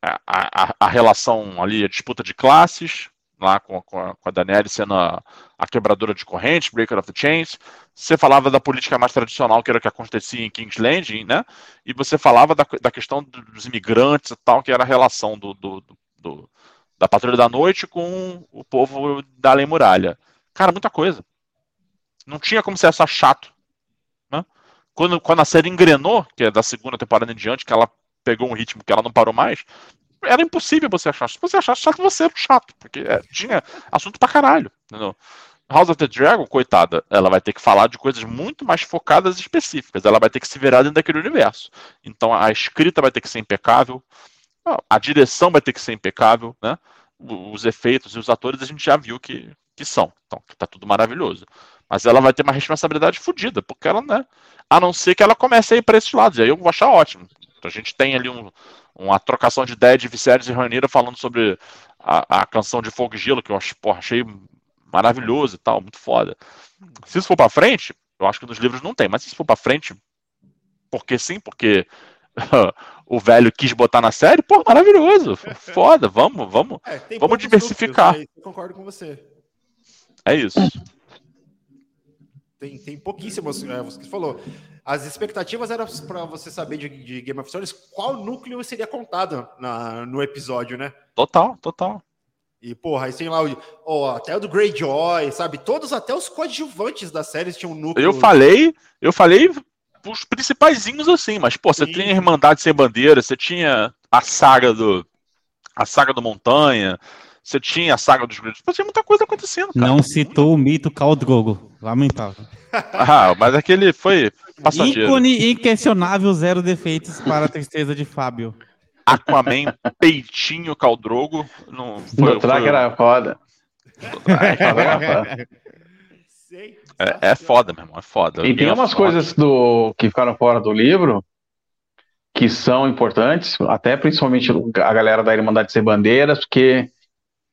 a, a, a relação ali, a disputa de classes, lá com, com, a, com a Daenerys sendo a, a, quebradora de correntes, Breaker of the Chains. Você falava da política mais tradicional, que era o que acontecia em King's Landing, né? E você falava da, da questão dos imigrantes e tal, que era a relação do, do, do, da Patrulha da Noite com o povo da Lei Muralha. Cara, muita coisa. Não tinha como ser essa chato. Né? Quando, quando a série engrenou, que é da segunda temporada em diante, que ela pegou um ritmo que ela não parou mais, era impossível você achar. Se você achasse chato, você era chato, porque é, tinha assunto pra caralho. Entendeu? House of the Dragon, coitada, ela vai ter que falar de coisas muito mais focadas e específicas. Ela vai ter que se virar dentro daquele universo. Então a escrita vai ter que ser impecável, a direção vai ter que ser impecável, né? Os efeitos e os atores a gente já viu que Que são. Então, que tá tudo maravilhoso. Mas ela vai ter uma responsabilidade fodida, porque ela, né? A não ser que ela comece a ir para esses lados. E aí eu vou achar ótimo. Então, a gente tem ali um, uma trocação de ideia de Viserys e Rhaenyra falando sobre a, a, canção de Fogo e Gelo, que eu acho, porra, achei maravilhoso e tal, muito foda. Se isso for para frente, eu acho que nos livros não tem, mas se isso for para frente, porque sim, porque o velho quis botar na série, pô, maravilhoso. Foda, vamos, vamos, é, vamos diversificar. Núcleos, eu concordo com você. É isso. Tem, tem pouquíssimas, é, você falou. As expectativas eram para você saber de, de, Game of Thrones qual núcleo seria contado na, no episódio, né? Total, total. E, porra, aí tem lá o, oh, até o do Greyjoy, sabe? Todos, até os coadjuvantes da série tinham um núcleo. Eu falei, eu falei os principaizinhos assim, mas, pô, você Sim. tinha Irmandade Sem Bandeira, você tinha a saga do. A saga do Montanha, você tinha a saga dos grandes. Tinha muita coisa acontecendo, cara. Não citou o mito Khal Drogo. Lamentável. ah, mas aquele foi passageiro. Ícone inquestionável, zero defeitos para a tristeza de Fábio. Aquaman, peitinho Caldrogo. Não foi, foi... era foda. É, é foda, meu irmão, é foda. E tem umas coisas do que ficaram fora do livro que são importantes, até principalmente a galera da Irmandade Ser Bandeiras, porque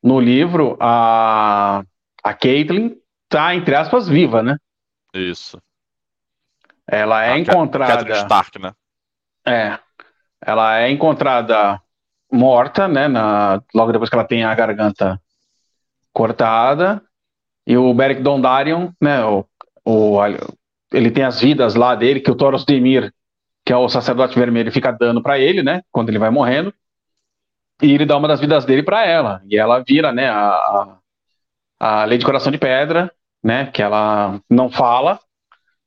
no livro a, a Caitlyn tá, entre aspas, viva, né? Isso. Ela é a encontrada. Catherine Stark, né? É. Ela é encontrada morta, né? Na, logo depois que ela tem a garganta cortada. E o Beric Dondarrion, né, o, o, ele tem as vidas lá dele, que o Thoros Demir, que é o sacerdote vermelho, fica dando para ele, né, quando ele vai morrendo. E ele dá uma das vidas dele para ela. E ela vira, né, a, a, Lei de Coração de Pedra, né, que ela não fala,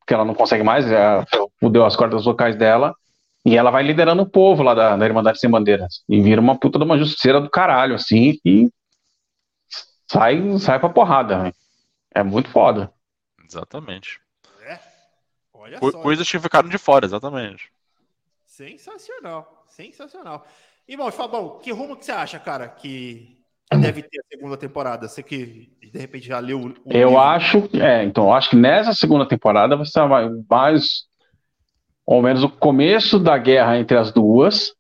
que ela não consegue mais, é, mudou as cordas vocais dela. E ela vai liderando o povo lá da, da Irmandade Sem Bandeiras. E vira uma puta de uma justiceira do caralho, assim, e sai, sai pra porrada, véio. É muito foda. Exatamente. É. Olha Co só. Coisas que ficaram de fora, exatamente. Sensacional. Sensacional. E bom, Fabão, que rumo que você acha, cara, que deve ter a segunda temporada? Você que de repente já leu o. Eu livro. acho, é, então, eu acho que nessa segunda temporada vai ser mais ou menos o começo da guerra entre as duas,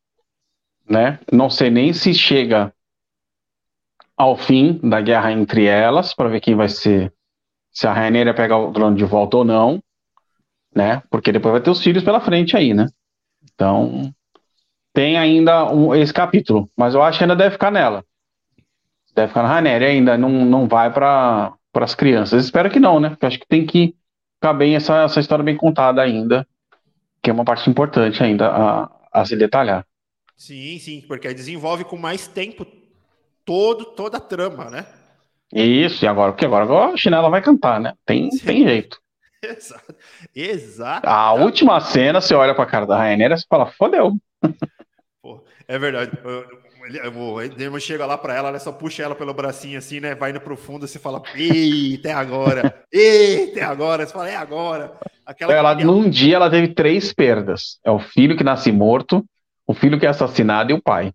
né? Não sei nem se chega ao fim da guerra entre elas, para ver quem vai ser se a Rainha pegar o trono de volta ou não, né? Porque depois vai ter os filhos pela frente aí, né? Então, tem ainda um, esse capítulo, mas eu acho que ainda deve ficar nela. Deve ficar na Rainha ainda, não, não vai para as crianças. Espero que não, né? Porque acho que tem que ficar bem essa, essa história bem contada ainda, que é uma parte importante ainda a, a se detalhar. Sim, sim, porque desenvolve com mais tempo todo, toda a trama, né? Isso, e agora, porque agora a chinela vai cantar, né? Tem, tem jeito. Exato. Exato. A última cena, você olha pra cara da Rainera e fala, fodeu. É verdade. O Edema chega lá pra ela, ela só puxa ela pelo bracinho assim, né? Vai no profundo, você fala, eita, é agora. Eita, é agora. Você fala, é agora. Aquela ela, num dia, ela teve três perdas. É o filho que nasce morto, o filho que é assassinado e o pai.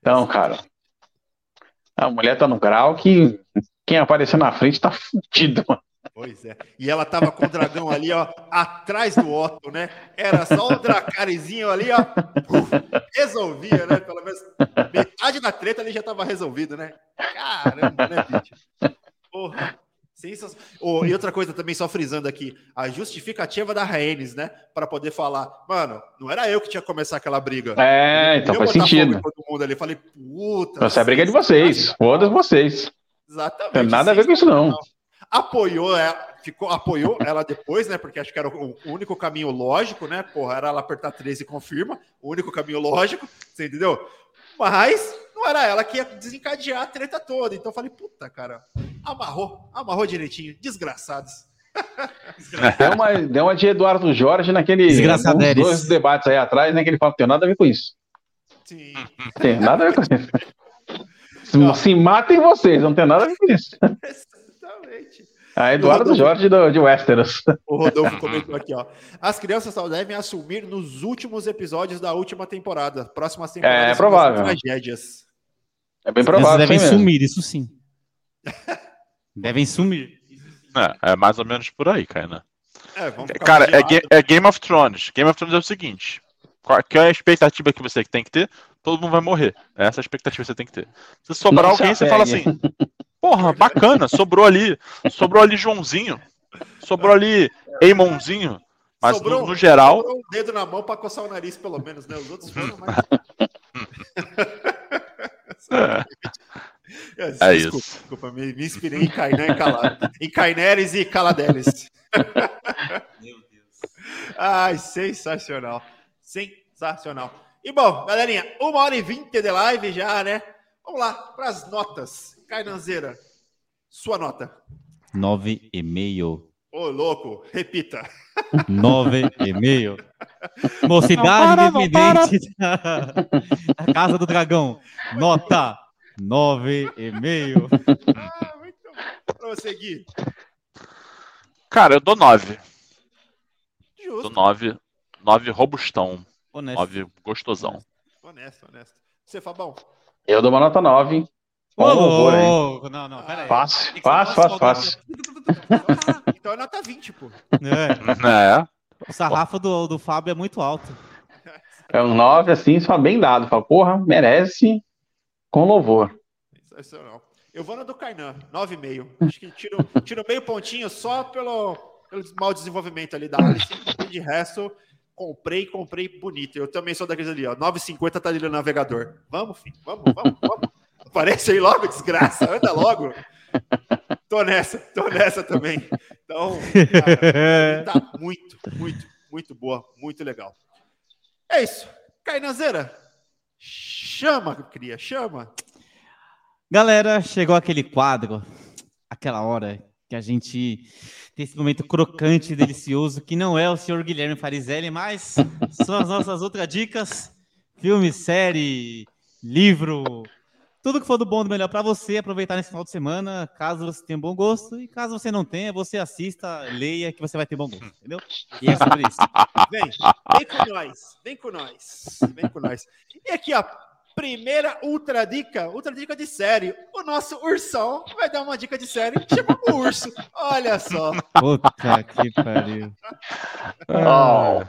Então, cara, a mulher tá no grau que quem aparecer na frente tá fudido, mano. Pois é. E ela tava com o dragão ali, ó, atrás do Otto, né? Era só o Dracarezinho ali, ó. Uf, resolvia, né? Pelo menos metade da treta ali já tava resolvido, né? Caramba, né, bicho? Porra. Oh, e outra coisa também, só frisando aqui, a justificativa da Rhaenys, né? Para poder falar, mano, não era eu que tinha que começar aquela briga. É, então faz sentido. Todo mundo ali. Falei, puta. Essa é a briga de vocês, foda vocês. Exatamente. Não tem nada a ver com isso, não. Apoiou ela, ficou, apoiou ela depois, né? Porque acho que era o, único caminho lógico, né? Porra, era ela apertar 13 e confirma, o único caminho lógico, você entendeu? Mas não era ela que ia desencadear a treta toda. Então eu falei, puta, cara, amarrou, amarrou direitinho, desgraçados. deu, uma, deu uma de Eduardo Jorge naquele dois debates aí atrás, né? Que ele fala, não tem nada a ver com isso. Sim. Tem nada a ver com isso. Não. Se matem vocês, não tem nada a ver com isso. Exatamente. A Eduardo Rodolfo, Jorge do, de Westeros. O Rodolfo comentou aqui, ó. As crianças só devem assumir nos últimos episódios da última temporada. Próximas temporadas. É provável. Tragédias. É bem provável. Eles devem sumir, isso sim. Devem sumir. É, é mais ou menos por aí, Kainan. É, vamos ficar Cara, é, é Game of Thrones. Game of Thrones é o seguinte: qual que é a expectativa que você tem que ter? Todo mundo vai morrer. Essa é a expectativa que você tem que ter. Se sobrar Não alguém, você fala assim: porra, bacana, sobrou ali. Sobrou ali Joãozinho. Sobrou ali Eimonzinho. Mas Sobrou- no, no geral, Sobrou um dedo na mão pra coçar o nariz, pelo menos, né? Os outros foram mais. É desculpa, isso. Desculpa, me, me inspirei em Kainé e Calado. Em Kaineres e Caladeles. Meu Deus. Ai, sensacional. Sensacional. E bom, galerinha, uma hora e vinte de live já, né? Vamos lá para as notas. Cainanzeira, sua nota. Nove e meio. Ô, louco, repita. Nove e meio. Mocidade Não para, não Independente da, da Casa do Dragão. Nota nove e meio. Ah, muito bom. Pra você, Gui. cara, eu dou 9. Dou Justo. 9. 9 robustão. Honesto. 9 gostosão. Honesto, honesto. Você, Fabão. Eu dou uma nota 9. Ô, Com louvor, hein? louco. Não, não, pera aí. Fácil, fácil, fácil, fácil. Então é nota 20, pô. É, É. o sarrafo do, do Fábio é muito alto. É um 9, assim, só bem dado. Fala, porra, merece com louvor. Sensacional. Eu vou na do Kainan, 9,5. Acho que tiro, tiro meio pontinho só pelo, pelo mau desenvolvimento ali da Alice. E de resto, comprei, comprei bonito. Eu também sou daqueles ali, ó. 9,50 tá ali no navegador. Vamos, filho. Vamos, vamos, vamos. Aparece aí logo, desgraça. Anda logo. Tô nessa, tô nessa também. Então, cara, tá muito, muito, muito boa, muito legal. É isso. Cainanzeira, chama, cria, chama. Galera, chegou aquele quadro, aquela hora que a gente tem esse momento crocante e delicioso, que não é o senhor Guilherme Farizelli, mas são as nossas outras dicas: filme, série, livro, tudo que for do bom do melhor para você aproveitar nesse final de semana, caso você tenha bom gosto, e caso você não tenha, você assista, leia, que você vai ter bom gosto, entendeu? E é sobre isso. Vem, vem com nós, vem com nós, vem com nós. E aqui, ó, primeira ultra dica, ultra dica de série. O nosso ursão vai dar uma dica de série, chama o urso. Olha só. Puta que pariu. Ó,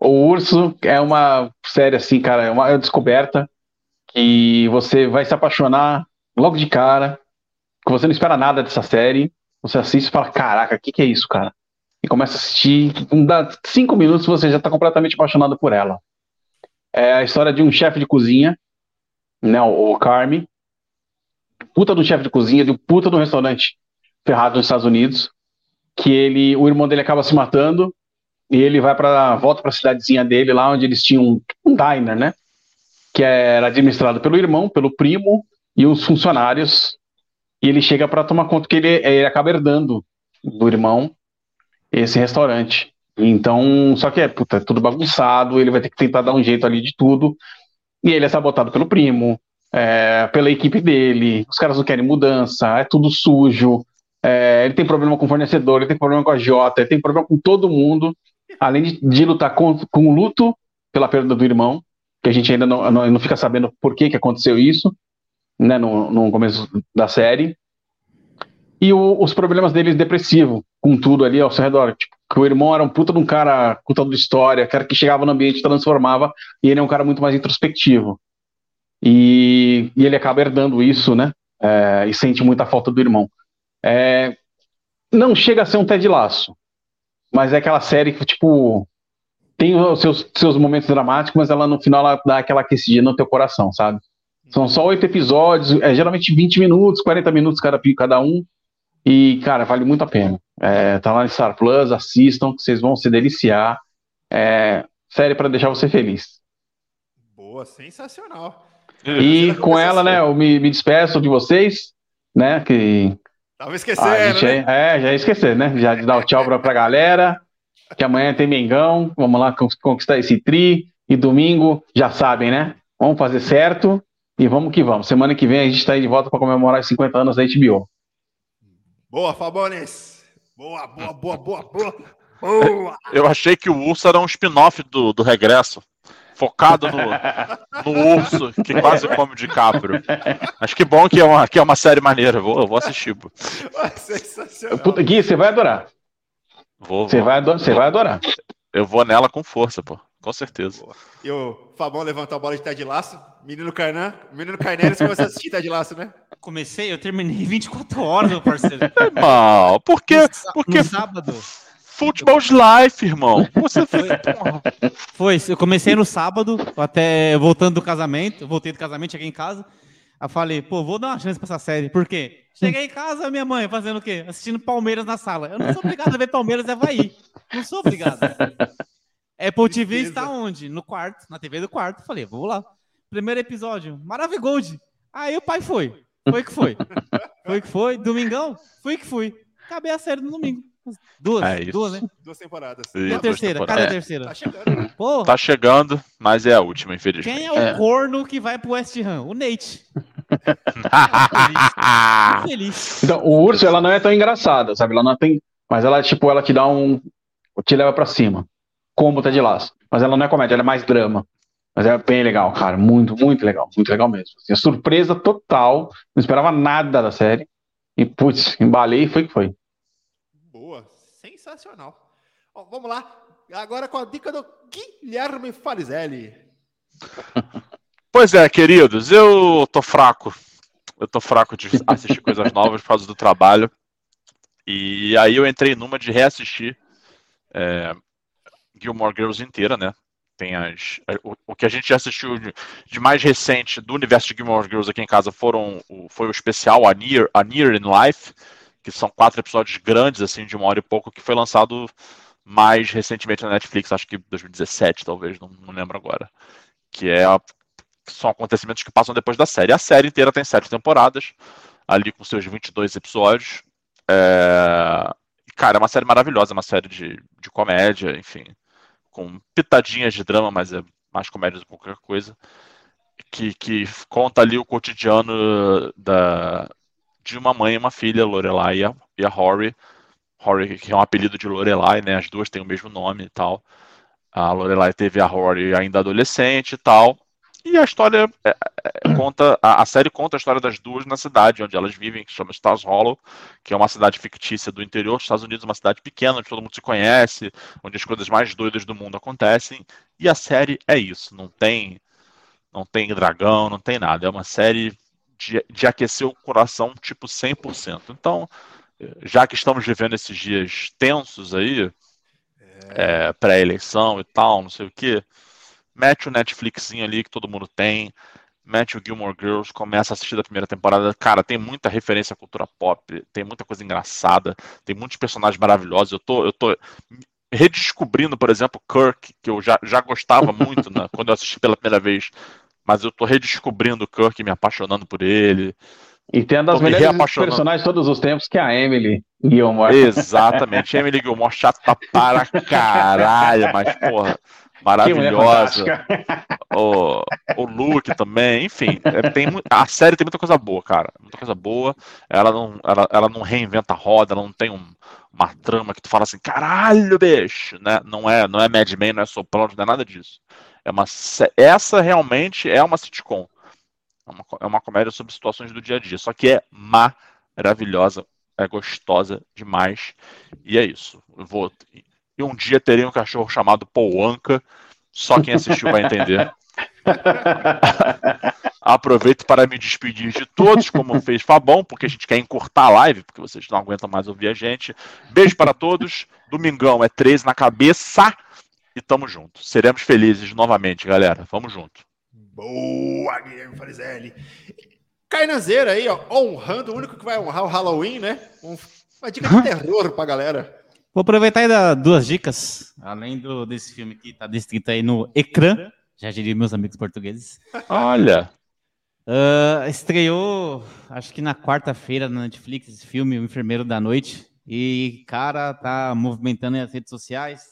o Urso é uma série assim, cara, é uma descoberta que você vai se apaixonar logo de cara, que você não espera nada dessa série, você assiste e fala, caraca, o que que é isso, cara? E começa a assistir, não dá cinco minutos você já tá completamente apaixonado por ela. É a história de um chefe de cozinha, né, o o Carme, puta do chefe de cozinha, de um puta do restaurante ferrado nos Estados Unidos, que ele, o irmão dele acaba se matando, e ele vai para volta para a cidadezinha dele lá onde eles tinham um, um diner, né? Que era administrado pelo irmão, pelo primo e os funcionários. E ele chega para tomar conta que ele, ele acaba herdando do irmão esse restaurante. Então, só que é, puta, é tudo bagunçado, ele vai ter que tentar dar um jeito ali de tudo. E ele é sabotado pelo primo, é, pela equipe dele, os caras não querem mudança, é tudo sujo. é, ele tem problema com o fornecedor, ele tem problema com a Jota, ele tem problema com todo mundo além de, de lutar com, com o luto pela perda do irmão, que a gente ainda não, não, não fica sabendo por que, que aconteceu isso, né, no, no começo da série, e o- os problemas dele depressivo, com tudo ali ao seu redor, tipo, que o irmão era um puta de um cara contador de história, cara que chegava no ambiente transformava, e ele é um cara muito mais introspectivo, e, e ele acaba herdando isso, né, é, e sente muita falta do irmão. É, não chega a ser um Ted Laço, mas é aquela série que, tipo, tem os seus, seus momentos dramáticos, mas ela no final ela dá aquela aquecidinha no teu coração, sabe? São só oito episódios, é geralmente 20 minutos, 40 minutos cada, cada um, e, cara, vale muito a pena. É, tá lá no Star Plus, assistam, que vocês vão se deliciar. É, série para deixar você feliz. Boa, sensacional. E com ela, né, eu me, me despeço de vocês, né, que Tava a esquecendo, gente né? é, é, já ia esquecer, né? Já de dar o tchau pra, pra galera. Que amanhã tem Mengão. Vamos lá con- conquistar esse tri. E domingo, já sabem, né? Vamos fazer certo e vamos que vamos. Semana que vem a gente tá aí de volta para comemorar os 50 anos da HBO. Boa, Fabones. Boa, boa, boa, boa, boa. Boa. Eu achei que o Urso era um spin-off do, do Regresso. focado no, no urso que quase come o DiCaprio. Acho que bom que é uma, que é uma série maneira. Vou, vou assistir. Pô. Sensacional. Puta, Gui, você vai adorar. Vou, Você vou. vai, adorar, você vai adorar. Eu vou nela com força, pô. Com certeza. E o Fabão levantou a bola de Ted Laço. Menino Carnan. Menino Carneiro, você começou a assistir Ted Laço, né? Comecei, eu terminei 24 horas, meu parceiro. Mal, por quê? Porque No sábado. Football's life, irmão. Você porra, Foi, eu comecei no sábado, até voltando do casamento, eu voltei do casamento, cheguei em casa, aí falei, pô, vou dar uma chance pra essa série, por quê? Cheguei em casa, minha mãe fazendo o quê? Assistindo Palmeiras na sala. Eu não sou obrigado a ver Palmeiras e Havaí. Não sou obrigado. Apple TV Tristeza. está onde? No quarto, na TV do quarto. Falei, vou lá. Primeiro episódio, Maravigold. Aí o pai foi. Foi que foi. Foi que foi. Domingão, fui que fui. Acabei a série no domingo. Duas, É duas, né? Duas temporadas. E a terceira? temporadas. Cadê a É. terceira? Tá chegando. Porra. tá chegando, mas é a última, infelizmente. Quem é o É. corno que vai pro West Ham? O Nate. Feliz. Então, o urso, ela não é tão engraçada, sabe? Ela não tem. Mas ela, tipo, ela te dá um. Te leva pra cima. Como tá de laço. Mas ela não é comédia, ela é mais drama. Mas é bem legal, cara. Muito, muito legal. Muito legal mesmo. Assim, surpresa total. Não esperava nada da série. E, putz, embalei e foi que foi. Sensacional. Vamos lá. Agora com a dica do Guilherme Farizelli. Pois é, queridos, eu tô fraco. Eu tô fraco de assistir coisas novas por causa do trabalho. E aí eu entrei numa de reassistir é, Gilmore Girls inteira, né? Tem as, o, o que a gente já assistiu de, de mais recente do universo de Gilmore Girls aqui em casa foram o, foi o especial A Near, A Near in Life, que são quatro episódios grandes, assim, de uma hora e pouco, que foi lançado mais recentemente na Netflix, acho que 2017, talvez, não, não lembro agora. Que é a- são acontecimentos que passam depois da série. A série inteira tem sete temporadas, ali com seus 22 episódios. É... Cara, é uma série maravilhosa, é uma série de, de comédia, enfim, com pitadinhas de drama, mas é mais comédia do que qualquer coisa. Que, que conta ali o cotidiano da, de uma mãe e uma filha, Lorelai e a, e a Rory. Rory, que é um apelido de Lorelai, né? As duas têm o mesmo nome e tal. A Lorelai teve a Rory ainda adolescente e tal. E a história é, é, conta, a, a série conta a história das duas na cidade onde elas vivem, que se chama Stars Hollow, que é uma cidade fictícia do interior dos Estados Unidos, uma cidade pequena, onde todo mundo se conhece, onde as coisas mais doidas do mundo acontecem. E a série é isso, não tem, não tem dragão, não tem nada. É uma série de, de aquecer o coração tipo 100%. Então, já que estamos vivendo esses dias tensos aí, é, pré-eleição e tal, não sei o que, mete o Netflixinho ali que todo mundo tem, mete o Gilmore Girls, começa a assistir da primeira temporada. Cara, tem muita referência à cultura pop, tem muita coisa engraçada, tem muitos personagens maravilhosos. Eu tô, eu tô redescobrindo, por exemplo, Kirk, que eu já, já gostava muito né, quando eu assisti pela primeira vez. Mas eu tô redescobrindo o Kirk, me apaixonando por ele. E tem uma das melhores personagens de todos os tempos, que é a Emily Gilmore. Exatamente. Emily Gilmore chata para caralho, mas, porra, maravilhosa. o, o Luke também, enfim, é, tem, a série tem muita coisa boa, cara, muita coisa boa. Ela não, ela, ela não reinventa a roda, ela não tem um- uma trama que tu fala assim, caralho, bicho, né? Não é, não é Mad Men, não é Sopranos, não é nada disso. É uma, essa realmente é uma sitcom. É uma, é uma comédia sobre situações do dia a dia, só que é maravilhosa, é gostosa demais. E é isso. Eu vou, e um dia terei um cachorro chamado Paul Anka, só quem assistiu vai entender. Aproveito para me despedir de todos, como fez Fabão, porque a gente quer encurtar a live, porque vocês não aguentam mais ouvir a gente. Beijo para todos. Domingão é 13 na cabeça e tamo junto. Seremos felizes novamente, galera. Vamos junto. Boa, Guilherme Farizelli. Carnazeira aí, ó, honrando o único que vai honrar o Halloween, né? Um- uma dica de terror pra galera. Vou aproveitar e dar duas dicas, além do, desse filme que está descrito aí no ecrã, já diria meus amigos portugueses. Olha, Ah, estreou, acho que na quarta-feira na Netflix, esse filme, O Enfermeiro da Noite. E, cara, tá movimentando as redes sociais.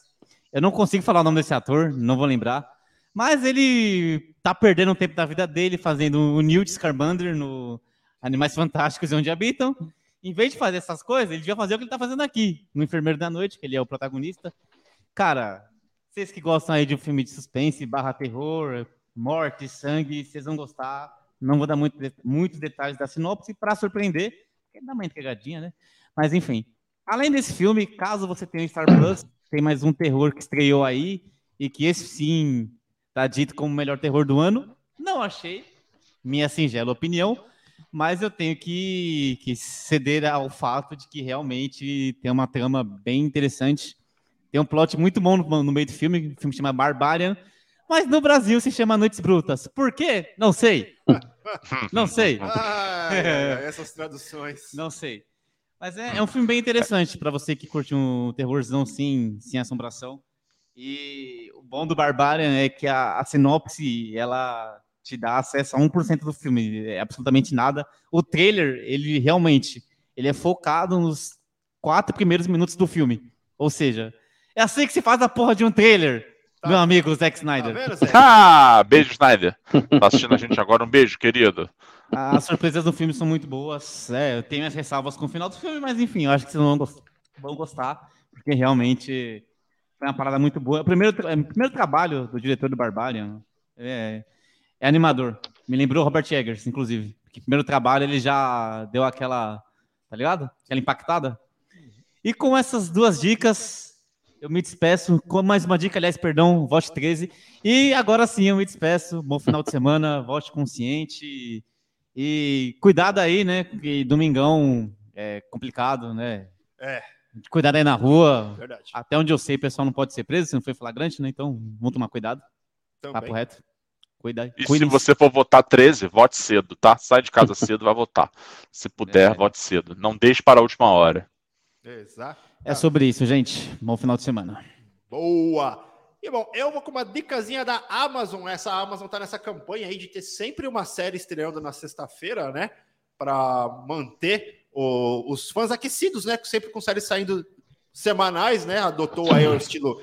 Eu não consigo falar o nome desse ator, não vou lembrar. Mas ele tá perdendo o tempo da vida dele fazendo o Newt Scamander no Animais Fantásticos e Onde Habitam. Em vez de fazer essas coisas, ele devia fazer o que ele tá fazendo aqui, no Enfermeiro da Noite, que ele é o protagonista. Cara, Vocês que gostam aí de um filme de suspense, barra terror, morte, sangue, vocês vão gostar. Não vou dar muito, muitos detalhes da sinopse para surpreender, porque dá uma entregadinha, né? Mas enfim. Além desse filme, caso você tenha Star Plus, tem mais um terror que estreou aí e que esse sim tá dito como o melhor terror do ano. Não achei, minha singela opinião, mas eu tenho que, que ceder ao fato de que realmente tem uma trama bem interessante. Tem um plot muito bom no, no meio do filme, o filme chama Barbarian, mas no Brasil se chama Noites Brutas. Por quê? Não sei. Não sei. Ah, essas traduções. Não sei. Mas é, é um filme bem interessante para você que curte um terrorzão sim, sem assombração. E o bom do Barbarian é que a, a sinopse, ela te dá acesso a 1% do filme, é absolutamente nada. O trailer, ele realmente, ele é focado nos quatro primeiros minutos do filme. Ou seja, é assim que se faz a porra de um trailer, tá. meu amigo Zack Snyder. Tá vendo, ah, beijo, Snyder. Tá assistindo a gente agora, um beijo, querido. As surpresas do filme são muito boas. É, eu tenho as ressalvas com o final do filme, mas enfim, eu acho que vocês vão, vão gostar, porque realmente foi uma parada muito boa. O primeiro, o primeiro trabalho do diretor do Barbarian é, é animador. Me lembrou Robert Eggers, inclusive. Que primeiro trabalho ele já deu aquela, tá ligado? Aquela impactada. E com essas duas dicas, eu me despeço. Com mais uma dica, aliás, perdão, vote 13. E agora sim eu me despeço. Bom final de semana, vote consciente. E cuidado aí, né? Que domingão é complicado, né? É. Cuidado aí na rua. Verdade. Até onde eu sei, o pessoal não pode ser preso se não foi flagrante, né? Então, vamos tomar cuidado. Também. Papo reto. Cuida, e se você for votar 13, vote cedo, tá? Sai de casa cedo, vai votar. Se puder, é. vote cedo. Não deixe para a última hora. Exato. É sobre isso, gente. Bom final de semana. Boa! E bom, eu vou com uma dicasinha da Amazon. Essa Amazon tá nessa campanha aí de ter sempre uma série estreando na sexta-feira, né? Para manter o, os fãs aquecidos, né? Sempre com séries saindo semanais, né? Adotou aí o estilo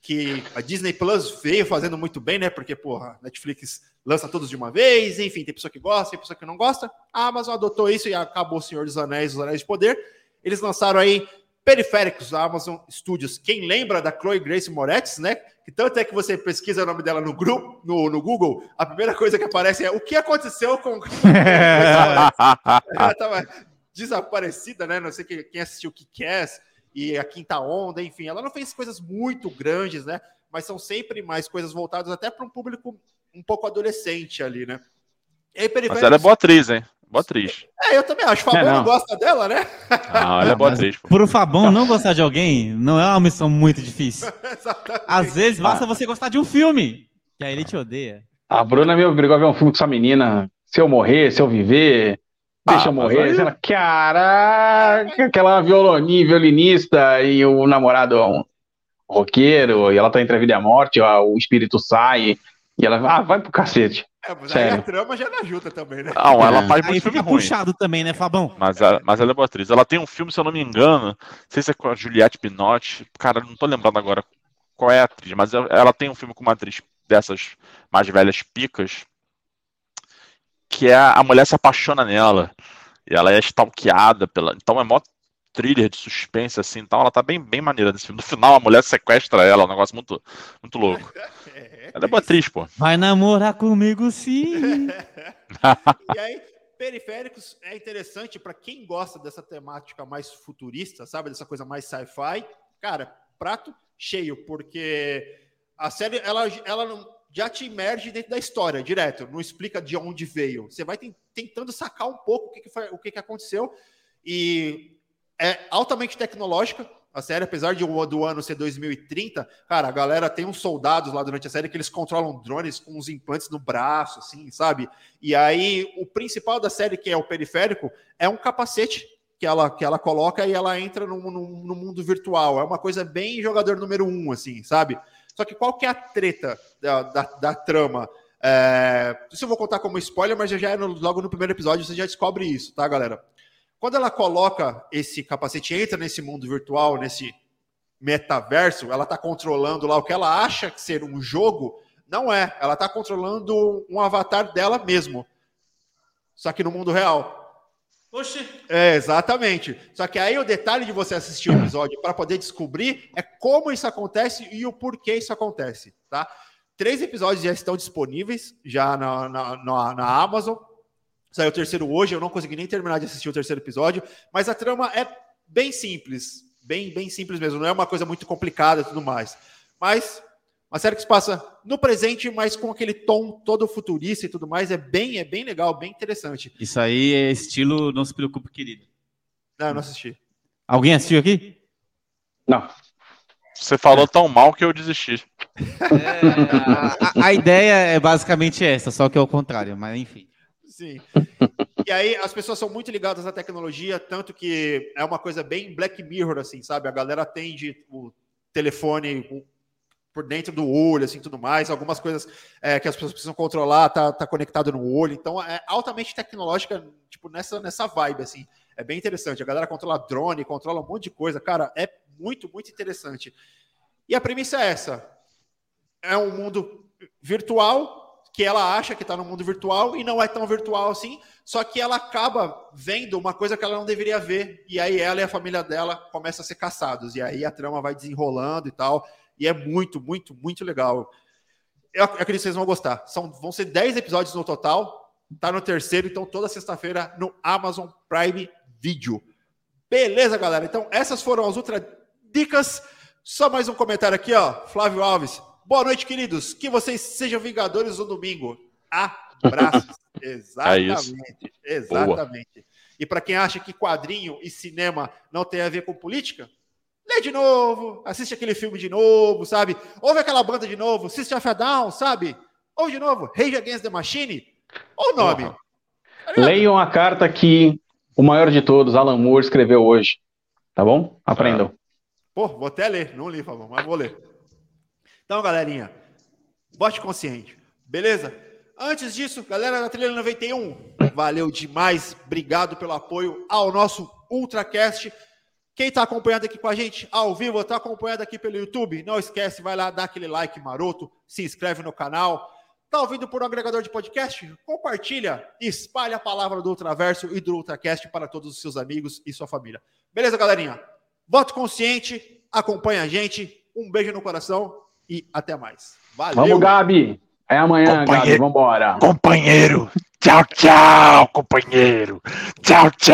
que a Disney Plus veio fazendo muito bem, né? Porque, porra, Netflix lança todos de uma vez, enfim, tem pessoa que gosta, tem pessoa que não gosta. A Amazon adotou isso e acabou o Senhor dos Anéis, os Anéis de Poder. Eles lançaram aí Periféricos da Amazon Studios. Quem lembra da Chloe Grace Moretz, né? Que tanto é que você pesquisa o nome dela no grupo, no, no Google, a primeira coisa que aparece é o que aconteceu com. Ela estava desaparecida, né? Não sei quem assistiu o que quer e a Quinta Onda, enfim, ela não fez coisas muito grandes, né? Mas são sempre mais coisas voltadas até para um público um pouco adolescente ali, né? Aí, Mas ela é boa atriz, hein? Boa atriz. É, eu também acho. O Fabão é, não. não. gosta dela, né? Ah, ela é boa atriz. Por o Fabão não gostar de alguém não é uma missão muito difícil. Exatamente. Às vezes basta ah. você gostar de um filme, que aí ele te odeia. A Bruna me obrigou a ver um filme com essa menina. Se eu morrer, se eu viver, Deixa ah, eu morrer. Aí... Ela, caraca, aquela violoninha, violinista e o namorado é um roqueiro, e ela tá entre a vida e a morte, ó, o espírito sai, e ela ah, vai pro cacete. É, mas Sério. aí a trama já não ajuda também, né? Não, ela é. faz muito aí filme ruim. puxado também, né, Fabão? Mas, a, mas ela é boa atriz. Ela tem um filme, se eu não me engano, não sei se é com a Juliette Binotti, cara, não tô lembrando agora qual é a atriz, mas ela tem um filme com uma atriz dessas mais velhas picas, que é a mulher se apaixona nela. E ela é stalkeada pela. Então é mó thriller de suspense, assim. Então ela tá bem, bem maneira nesse filme. No final, a mulher sequestra ela, um negócio muito, muito louco. Ela é boa atriz, pô. Vai namorar comigo sim. e aí, Periféricos é interessante para quem gosta dessa temática mais futurista, sabe? Dessa coisa mais sci-fi. Cara, prato cheio, porque a série, ela, ela não já te emerge dentro da história, direto, não explica de onde veio. Você vai tentando sacar um pouco o que, que, foi, o que, que aconteceu. E é altamente tecnológica a série, apesar de do ano ser 2030. Cara, a galera tem uns soldados lá durante a série que eles controlam drones com uns implantes no braço, assim, sabe? E aí o principal da série, que é o periférico, é um capacete que ela, que ela coloca e ela entra no, no, no mundo virtual. É uma coisa bem jogador número um, assim, sabe? Só que qual que é a treta da, da, da trama? É, isso eu vou contar como spoiler, mas já é no, logo no primeiro episódio você já descobre isso, tá, galera? Quando ela coloca esse capacete, entra nesse mundo virtual, nesse metaverso, ela está controlando lá o que ela acha que ser um jogo, não é. Ela está controlando um avatar dela mesmo. Só que no mundo real. Oxi. É, exatamente. Só que aí o detalhe de você assistir o episódio para poder descobrir é como isso acontece e o porquê isso acontece, tá? Três episódios já estão disponíveis já na, na, na, na Amazon. Saiu o terceiro hoje, eu não consegui nem terminar de assistir o terceiro episódio, mas a trama é bem simples, bem, bem simples mesmo, não é uma coisa muito complicada e tudo mais. Mas uma série que se passa no presente, mas com aquele tom todo futurista e tudo mais, é bem, é bem legal, bem interessante. Isso aí é estilo Não se preocupe, querido. Não, eu não assisti. Alguém assistiu aqui? Não. Você falou tão mal que eu desisti. É, a, a, ideia é basicamente essa, só que é o contrário, mas enfim. Sim. E aí as pessoas são muito ligadas à tecnologia, tanto que é uma coisa bem Black Mirror, assim, sabe? A galera atende o telefone por dentro do olho, assim, tudo mais. Algumas coisas é, que as pessoas precisam controlar tá, tá conectado no olho. Então é altamente tecnológica, tipo, nessa, nessa vibe, assim. É bem interessante. A galera controla drone, controla um monte de coisa. Cara, é muito, muito interessante. E a premissa é essa. É um mundo virtual que ela acha que está no mundo virtual e não é tão virtual assim, só que ela acaba vendo uma coisa que ela não deveria ver, e aí ela e a família dela começam a ser caçados, e aí a trama vai desenrolando e tal, e é muito, muito, muito legal. Eu acredito que vocês vão gostar. São, vão ser 10 episódios no total, tá no terceiro, então toda sexta-feira no Amazon Prime Video. Beleza, galera? Então essas foram as outras dicas. Só mais um comentário aqui, ó. Flávio Alves. Boa noite, queridos. Que vocês sejam vingadores no domingo. Abraços. Exatamente. É exatamente. Boa. E para quem acha que quadrinho e cinema não tem a ver com política, lê de novo, assiste aquele filme de novo, sabe? Ouve aquela banda de novo, of a Down, sabe? Ou de novo, Rage Against the Machine. Ou o nome. Uhum. Leiam a carta que o maior de todos, Alan Moore, escreveu hoje. Tá bom? Aprendam. Pô, vou até ler. Não li, por favor, mas vou ler. Então, galerinha, bote consciente, beleza? Antes disso, galera da Trilha 91, valeu demais, obrigado pelo apoio ao nosso Ultracast. Quem está acompanhando aqui com a gente ao vivo, está acompanhando aqui pelo YouTube, não esquece, vai lá, dá aquele like maroto, se inscreve no canal. Está ouvindo por um agregador de podcast? Compartilha, espalha a palavra do Ultraverso e do Ultracast para todos os seus amigos e sua família. Beleza, galerinha? Voto consciente, acompanha a gente, um beijo no coração e até mais. Valeu. Vamos, Gabi. É amanhã, Gabi. Vambora. Companheiro. Tchau, tchau, companheiro. Tchau, tchau.